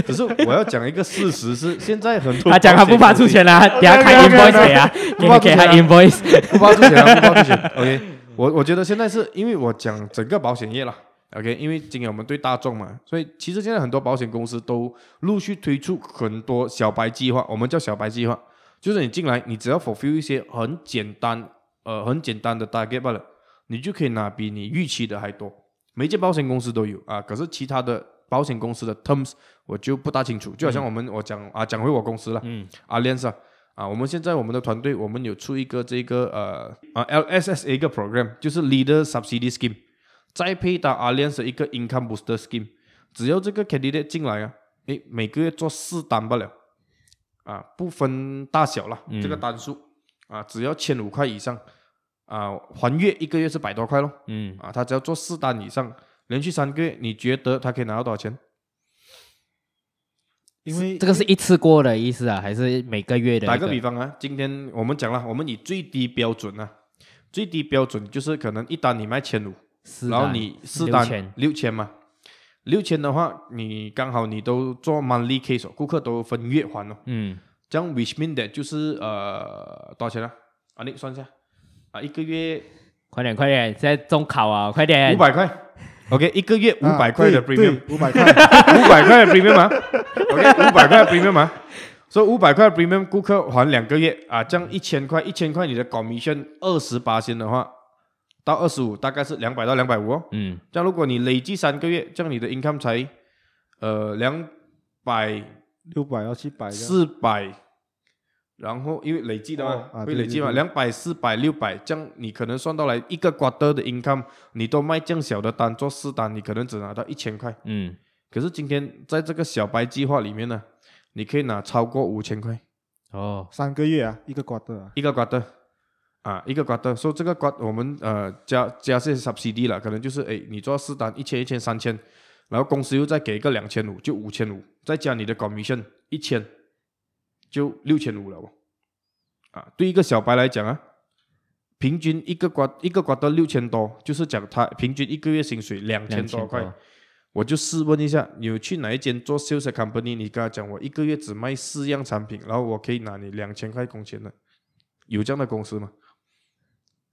可是我要讲一个事实是，现在很多他讲他不怕出钱啊，等下开 invoice 啊，不怕给他 invoice，不怕出钱啊，不怕出钱。OK，我我觉得现在是因为我讲整个保险业了。OK，因为今天我们对大众嘛，所以其实现在很多保险公司都陆续推出很多小白计划，我们叫小白计划，就是你进来，你只要 fulfill 一些很简单，呃，很简单的 target 罢了，你就可以拿比你预期的还多。每间保险公司都有啊，可是其他的保险公司的 terms 我就不大清楚。就好像我们、嗯、我讲啊，讲回我公司了，嗯，Allianz 啊，我们现在我们的团队我们有出一个这个呃啊 LSSA 一个 program，就是 Leader Subsidy Scheme。再配搭 Allianz 一个 Income Booster Scheme，只要这个 candidate 进来啊，诶，每个月做四单不了，啊，不分大小了，嗯、这个单数，啊，只要千五块以上，啊，还月一个月是百多块咯，嗯，啊，他只要做四单以上，连续三个月，你觉得他可以拿到多少钱？因为这个是一次过的意思啊，还是每个月的？打个比方啊，今天我们讲了，我们以最低标准啊，最低标准就是可能一单你卖千五。然后你四单六千嘛，六千的话，你刚好你都做 monthly case，顾客都分月还哦。嗯，这样 which mean that 就是呃多少钱啊？啊，你算一下。啊，一个月，快点快点，现在中考啊，快点，五百块，OK，一个月 五百块的 premium，五百块，五百块的 premium 嘛，OK，五百块的 premium 嘛，所以五百块的 premium 顾客还两个月。啊，这样一千块，一千块你的 commission 二十八千的话。到二十五，大概是两百到两百五哦。嗯，这样如果你累计三个月，这样你的 income 才呃两百六百到七百四百，然后因为累计的嘛、哦啊、会累计嘛，两百四百六百，这样你可能算到来一个 quarter 的 income，你都卖这样小的单做四单，你可能只拿到一千块。嗯，可是今天在这个小白计划里面呢，你可以拿超过五千块。哦，三个月啊，一个 quarter 啊，一个 quarter。啊，一个瓜的，说这个瓜，我们呃加加些 subsidy 了，可能就是诶，你做四单一千一千三千，然后公司又再给一个两千五，就五千五，再加你的 commission 一千，就六千五了哦。啊，对一个小白来讲啊，平均一个瓜一个瓜到六千多，就是讲他平均一个月薪水两千多块。我就试问一下，你有去哪一间做 sales company？你跟他讲我一个月只卖四样产品，然后我可以拿你两千块工钱的，有这样的公司吗？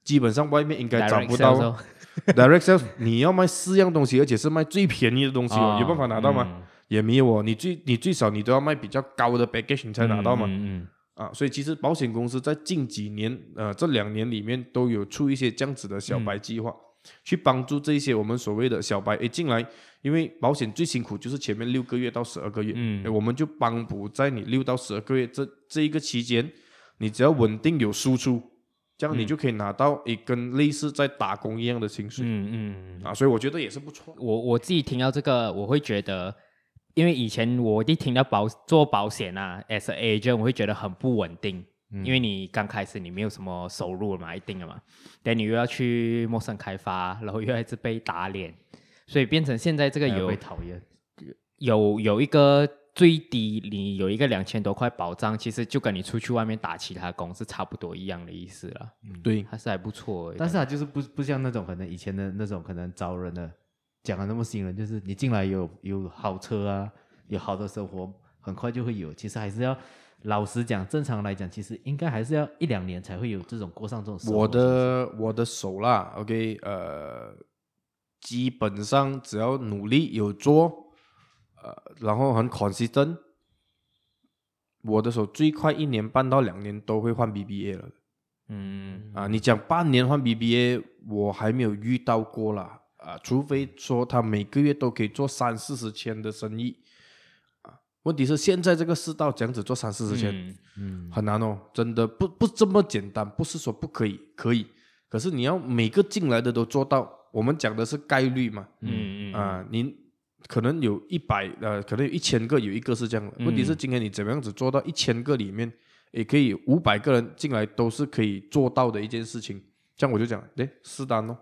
基本上外面应该找不到 direct sales，你要卖四样东西，而且是卖最便宜的东西，哦、有办法拿到吗？嗯、也没有哦，你最你最少你都要卖比较高的 package 你才拿到嘛。嗯嗯嗯、啊，所以其实保险公司在近几年，呃，这两年里面都有出一些这样子的小白计划，嗯、去帮助这些我们所谓的小白诶进来，因为保险最辛苦就是前面六个月到十二个月，嗯，我们就帮补在你六到十二个月这这一个期间，你只要稳定有输出。这样你就可以拿到一跟类似在打工一样的薪水，嗯嗯啊，所以我觉得也是不错。我我自己听到这个，我会觉得，因为以前我一听到保做保险啊，as a agent，我会觉得很不稳定，嗯、因为你刚开始你没有什么收入嘛，一定的嘛，但你又要去陌生开发，然后又一直被打脸，所以变成现在这个有讨厌，有有一个。最低你有一个两千多块保障，其实就跟你出去外面打其他工是差不多一样的意思了。对，还是还不错。但是啊，就是不不像那种可能以前的那种可能招人的讲的那么吸引人，就是你进来有有好车啊，有好的生活，很快就会有。其实还是要老实讲，正常来讲，其实应该还是要一两年才会有这种过上这种生活。我的我的手啦，OK，呃，基本上只要努力有做。呃，然后很 consistent，我的手最快一年半到两年都会换 BBA 了。嗯啊，你讲半年换 BBA，我还没有遇到过啦。啊，除非说他每个月都可以做三四十千的生意。啊，问题是现在这个世道这样子做三四十千，嗯，嗯很难哦，真的不不这么简单。不是说不可以，可以，可是你要每个进来的都做到。我们讲的是概率嘛。嗯嗯啊，你。可能有一百呃，可能有一千个，有一个是这样的。问题是今天你怎么样子做到一千个里面，也可以五百个人进来都是可以做到的一件事情。这样我就讲，诶，四单哦，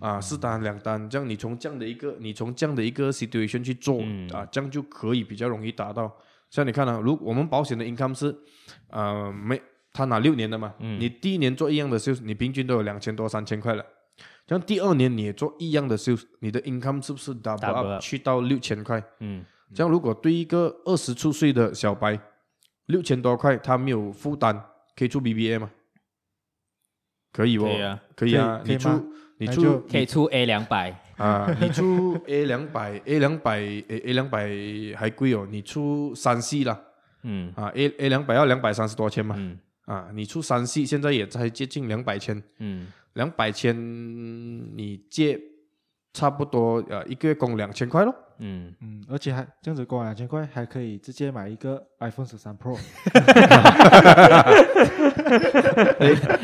啊，四单两单，这样你从这样的一个，你从这样的一个 situation 去做啊，这样就可以比较容易达到。像你看啊，如我们保险的 income 是，呃，没他拿六年的嘛，你第一年做一样的就是你平均都有两千多三千块了。像第二年你也做一样的 sales，你的 income 是不是 double up 去到六千块？嗯，这样如果对一个二十出岁的小白，六千多块他没有负担，可以出 BBA 吗？可以哦，可以啊，可以啊，你出你出可以出 A 两百。啊，你出 A 两百 A 两百 A A 两百还贵哦，你出三系啦，嗯。啊 A A 两百要两百三十多千嘛，嗯。啊，你出三系现在也才接近两百千，嗯。两百千，你借差不多呃一个月供两千块咯。嗯嗯，而且还这样子供两千块，还可以直接买一个 iPhone 十三 Pro。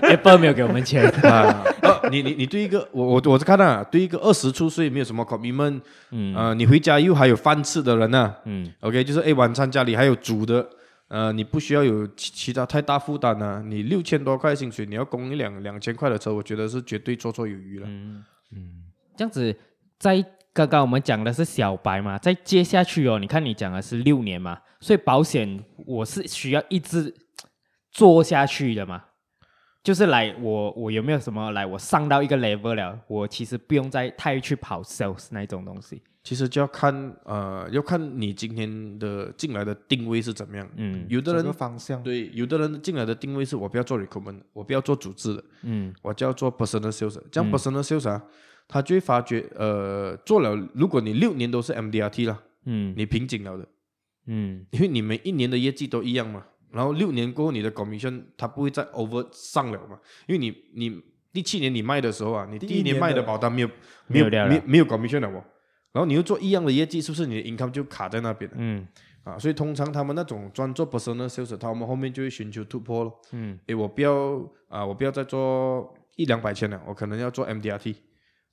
Apple 没有给我们钱 啊。呃、你你你对一个我我我是看到啊，对一个二十出岁没有什么 commitment，嗯呃，你回家又还有饭吃的人呢、啊。嗯，OK，就是哎晚餐家里还有煮的。呃，你不需要有其其他太大负担啊。你六千多块薪水，你要供一辆两千块的车，我觉得是绝对绰绰有余了。嗯嗯，这样子，在刚刚我们讲的是小白嘛，在接下去哦，你看你讲的是六年嘛，所以保险我是需要一直做下去的嘛。就是来我我有没有什么来我上到一个 level 了，我其实不用再太去跑 sales 那种东西。其实就要看呃，要看你今天的进来的定位是怎么样。嗯，有的人方向对，有的人进来的定位是我不要做 recruitment，我不要做组织的。嗯，我就要做 personal sales。这样 personal sales 啊，嗯、他就会发觉呃，做了，如果你六年都是 MDRT 了，嗯，你瓶颈了的。嗯，因为你每一年的业绩都一样嘛，然后六年过后你的 commission 它不会再 over 上了嘛，因为你你第七年你卖的时候啊，你第一年卖的保单没有没有没有没有 commission 了哦。然后你又做一样的业绩，是不是你的 income 就卡在那边了？嗯，啊，所以通常他们那种专做 personal sales，他们后面就会寻求突破咯。嗯，诶，我不要啊，我不要再做一两百千了，我可能要做 MDRT。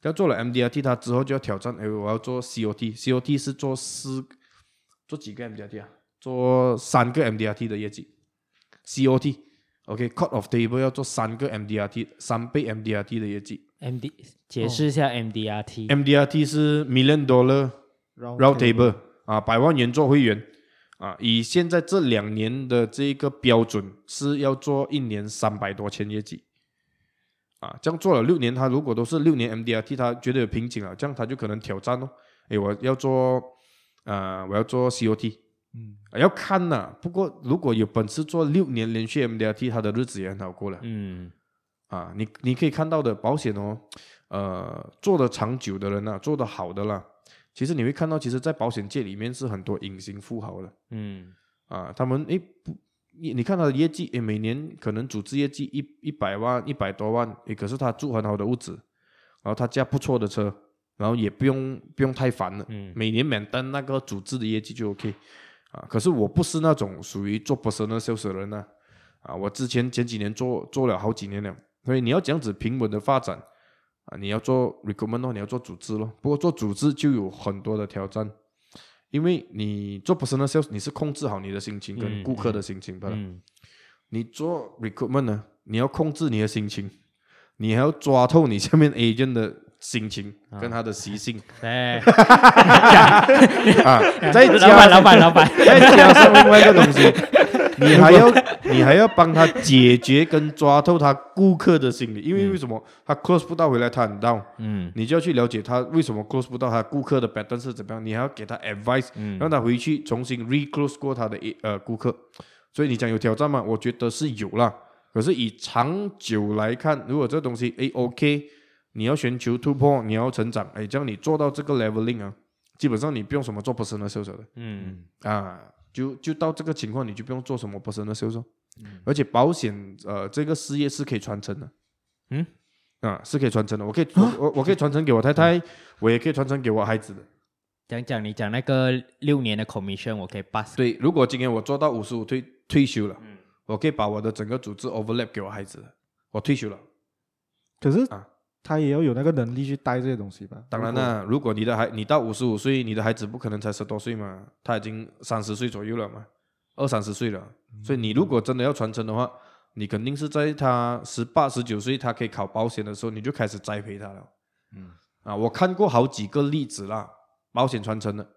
要做了 MDRT，他之后就要挑战，诶，我要做 COT，COT 是做四做几个 MDRT 啊？做三个 MDRT 的业绩，COT，OK，cut off table 要做三个 MDRT，三倍 MDRT 的业绩。M D 解释一下 M D R T。M D R T 是 Million Dollar Round Table 啊，百万元做会员啊。以现在这两年的这个标准是要做一年三百多千业绩啊。这样做了六年，他如果都是六年 M D R T，他觉得有瓶颈了，这样他就可能挑战哦。诶，我要做啊，我要做 C O T，嗯，要看呐、啊。不过如果有本事做六年连续 M D R T，他的日子也很好过了。嗯。啊，你你可以看到的保险哦，呃，做的长久的人呢、啊，做的好的啦，其实你会看到，其实，在保险界里面是很多隐形富豪的，嗯，啊，他们诶不，你你看他的业绩，诶，每年可能组织业绩一一百万一百多万，诶，可是他住很好的屋子，然后他驾不错的车，然后也不用不用太烦了，嗯，每年免单那个组织的业绩就 OK，啊，可是我不是那种属于做 personal sales 的人呢、啊，啊，我之前前几年做做了好几年了。所以你要这样子平稳的发展啊，你要做 recruitment 咯，你要做组织咯。不过做组织就有很多的挑战，因为你做 personal sales，你是控制好你的心情跟顾客的心情的。嗯嗯、你做 recruitment 呢，你要控制你的心情，你还要抓透你下面 agent 的心情跟他的习性。哎，啊，再老加板，老板，老板，再加上另外一个东西，你还要你还要帮他解决跟抓透他顾客的心理，因为为什么他 close 不到回来他很 down，嗯。你就要去了解他为什么 close 不到，他顾客的 pattern 是怎么样，你还要给他 advice，嗯。让他回去重新 reclose 过他的呃顾客。所以你讲有挑战吗？我觉得是有啦。可是以长久来看，如果这东西诶 OK，你要寻求突破，你要成长，哎，这样你做到这个 leveling 啊，基本上你不用什么做 personal sales 的。嗯。啊，就就到这个情况，你就不用做什么 personal sales，、嗯、而且保险呃这个事业是可以传承的，嗯，啊是可以传承的，我可以我我我可以传承给我太太，我也可以传承给我孩子的。讲讲你讲那个六年的 commission，我可以 pass。对，如果今天我做到五十五退退休了，嗯。我可以把我的整个组织 overlap 给我孩子，我退休了。可是啊他也要有那个能力去带这些东西吧？当然啦，如果你的孩你到五十五岁，你的孩子不可能才十多岁嘛，他已经三十岁左右了嘛，二三十岁了。所以你如果真的要传承的话，你肯定是在他十八、十九岁，他可以考保险的时候，你就开始栽培他了。嗯，啊，我看过好几个例子啦，保险传承的，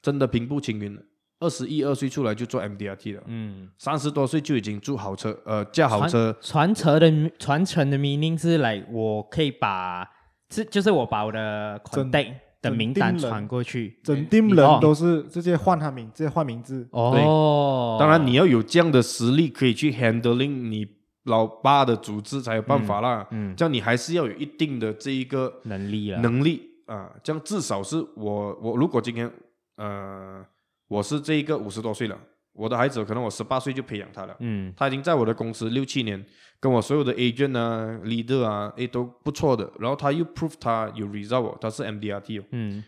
真的平步青云了。二十一二岁出来就做 MDRT 了，嗯，三十多岁就已经住豪车，呃，驾豪车。传承的传承的 meaning 是来，我可以把是就是我把我的 contact 的名单传过去，整店人都是直接换他名，直接换名字。哦，当然你要有这样的实力，可以去 handling 你老爸的组织才有办法啦。嗯，这样你还是要有一定的这一个能力啊，能力啊，这样至少是我我如果今天呃。我是这一个五十多岁了，我的孩子可能我十八岁就培养他了，嗯，他已经在我的公司六七年，跟我所有的 agent 啊、leader 啊，诶都不错的，然后他又 prove 他有 result，他是 MDRT 哦，嗯，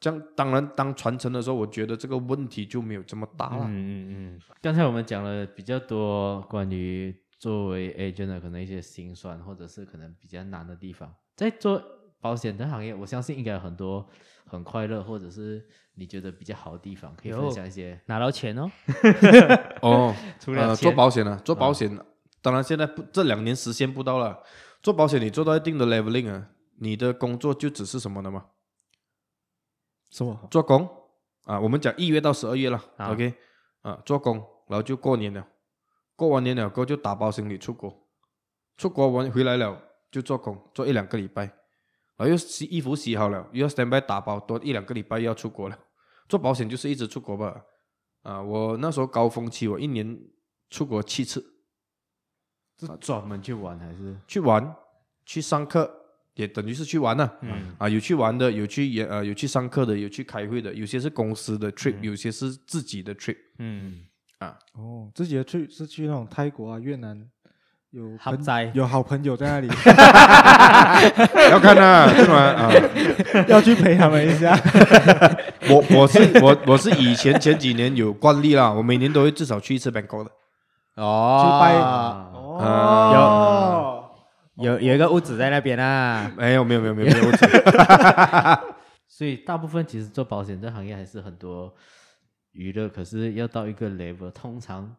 这样当然当传承的时候，我觉得这个问题就没有这么大了。嗯嗯嗯，刚才我们讲了比较多关于作为 agent 的可能一些辛酸，或者是可能比较难的地方，在做保险的行业，我相信应该有很多很快乐，或者是。你觉得比较好的地方，可以分享一些拿到钱哦。哦，除了、呃、做保险啊，做保险，啊、当然现在不这两年实现不到了。做保险，你做到一定的 leveling 啊，你的工作就只是什么的吗？什么？做工啊，我们讲一月到十二月了啊，OK，啊，做工，然后就过年了，过完年了过后就打包行李出国，出国完回来了就做工，做一两个礼拜，然后又洗衣服洗好了，又要 stand by 打包，多一两个礼拜又要出国了。做保险就是一直出国吧，啊，我那时候高峰期，我一年出国七次，是专门去玩还是？去玩，去上课，也等于是去玩了，嗯，啊，有去玩的，有去也呃有去上课的，有去开会的，有些是公司的 trip，、嗯、有些是自己的 trip，嗯，啊，哦，自己的 trip 是去那种泰国啊、越南。有好在有好朋友在那里，要看啊，是吗？啊，要去陪他们一下。我我是我我是以前前几年有惯例啦，我每年都会至少去一次 Bangkok 的。哦，去拜哦，有有有一个屋子在那边啊，没有没有没有没有没有屋子。所以大部分其实做保险这行业还是很多娱乐，可是要到一个 level，通常。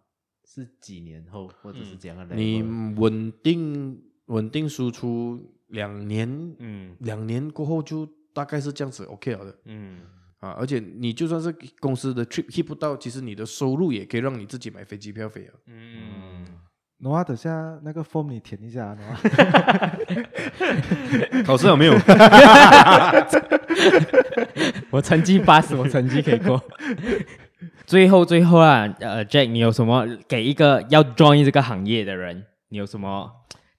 是几年后，或者是怎样的？你稳定稳定输出两年，嗯，两年过后就大概是这样子，OK 了的，嗯，啊，而且你就算是公司的 trip hit 不到，其实你的收入也可以让你自己买飞机票飞啊，嗯，诺瓦，等下那个 form 你填一下，诺瓦，考试有没有？我成绩八十，我成绩可以过。最后，最后啊，呃，Jack，你有什么给一个要 join 这个行业的人？你有什么？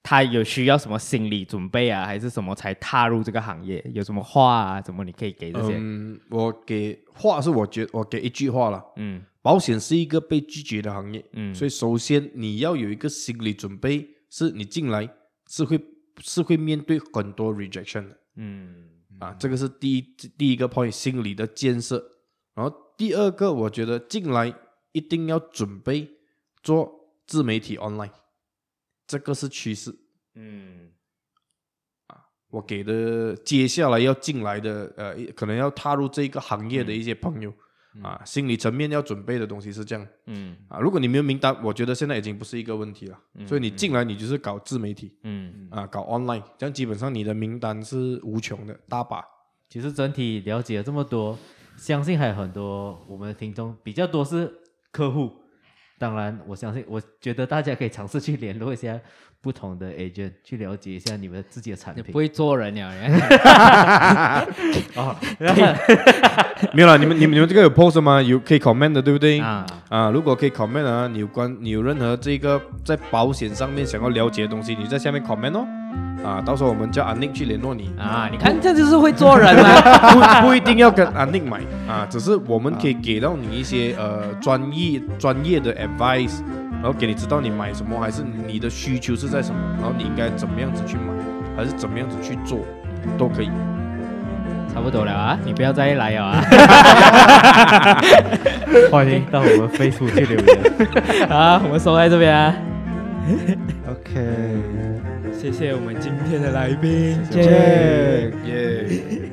他有需要什么心理准备啊，还是什么才踏入这个行业？有什么话啊？什么你可以给这些？嗯，我给话是我觉我给一句话了。嗯，保险是一个被拒绝的行业。嗯，所以首先你要有一个心理准备，是你进来是会是会面对很多 rejection 的。嗯，啊，这个是第一第一个 point，心理的建设，然后。第二个，我觉得进来一定要准备做自媒体 online，这个是趋势。嗯，啊，我给的接下来要进来的，呃，可能要踏入这个行业的一些朋友，啊，心理层面要准备的东西是这样嗯啊。如果你没有名单，我觉得现在已经不是一个问题了。所以你进来，你就是搞自媒体嗯啊，搞 online，这样基本上你的名单是无穷的，大把。其实整体了解了这么多，相信还有很多我们的听众比较多是客户。当然，我相信，我觉得大家可以尝试去联络一下不同的 agent，去了解一下你们自己的产品。你不会做人呀？哦，没有啦，你们你们你们这个有 post 吗？有可以 comment 的，对不对？啊，啊，如果可以 comment 啊，你有关你有任何这个在保险上面想要了解的东西，你在下面 comment 哦。啊，到时候我们叫阿 Nick 去联络你啊，你看这就是会做人啊，不不一定要跟阿 Nick 买啊，只是我们可以给到你一些呃专业专业的 advice，然后给你知道你买什么，还是你的需求是在什么，然后你应该怎么样子去买，还是怎么样子去做，都可以。差不多了啊，你不要再来了啊，欢迎到我们 Facebook 去留言。好，我们收在这边啊，OK，谢谢我们今天的来宾谢谢耶。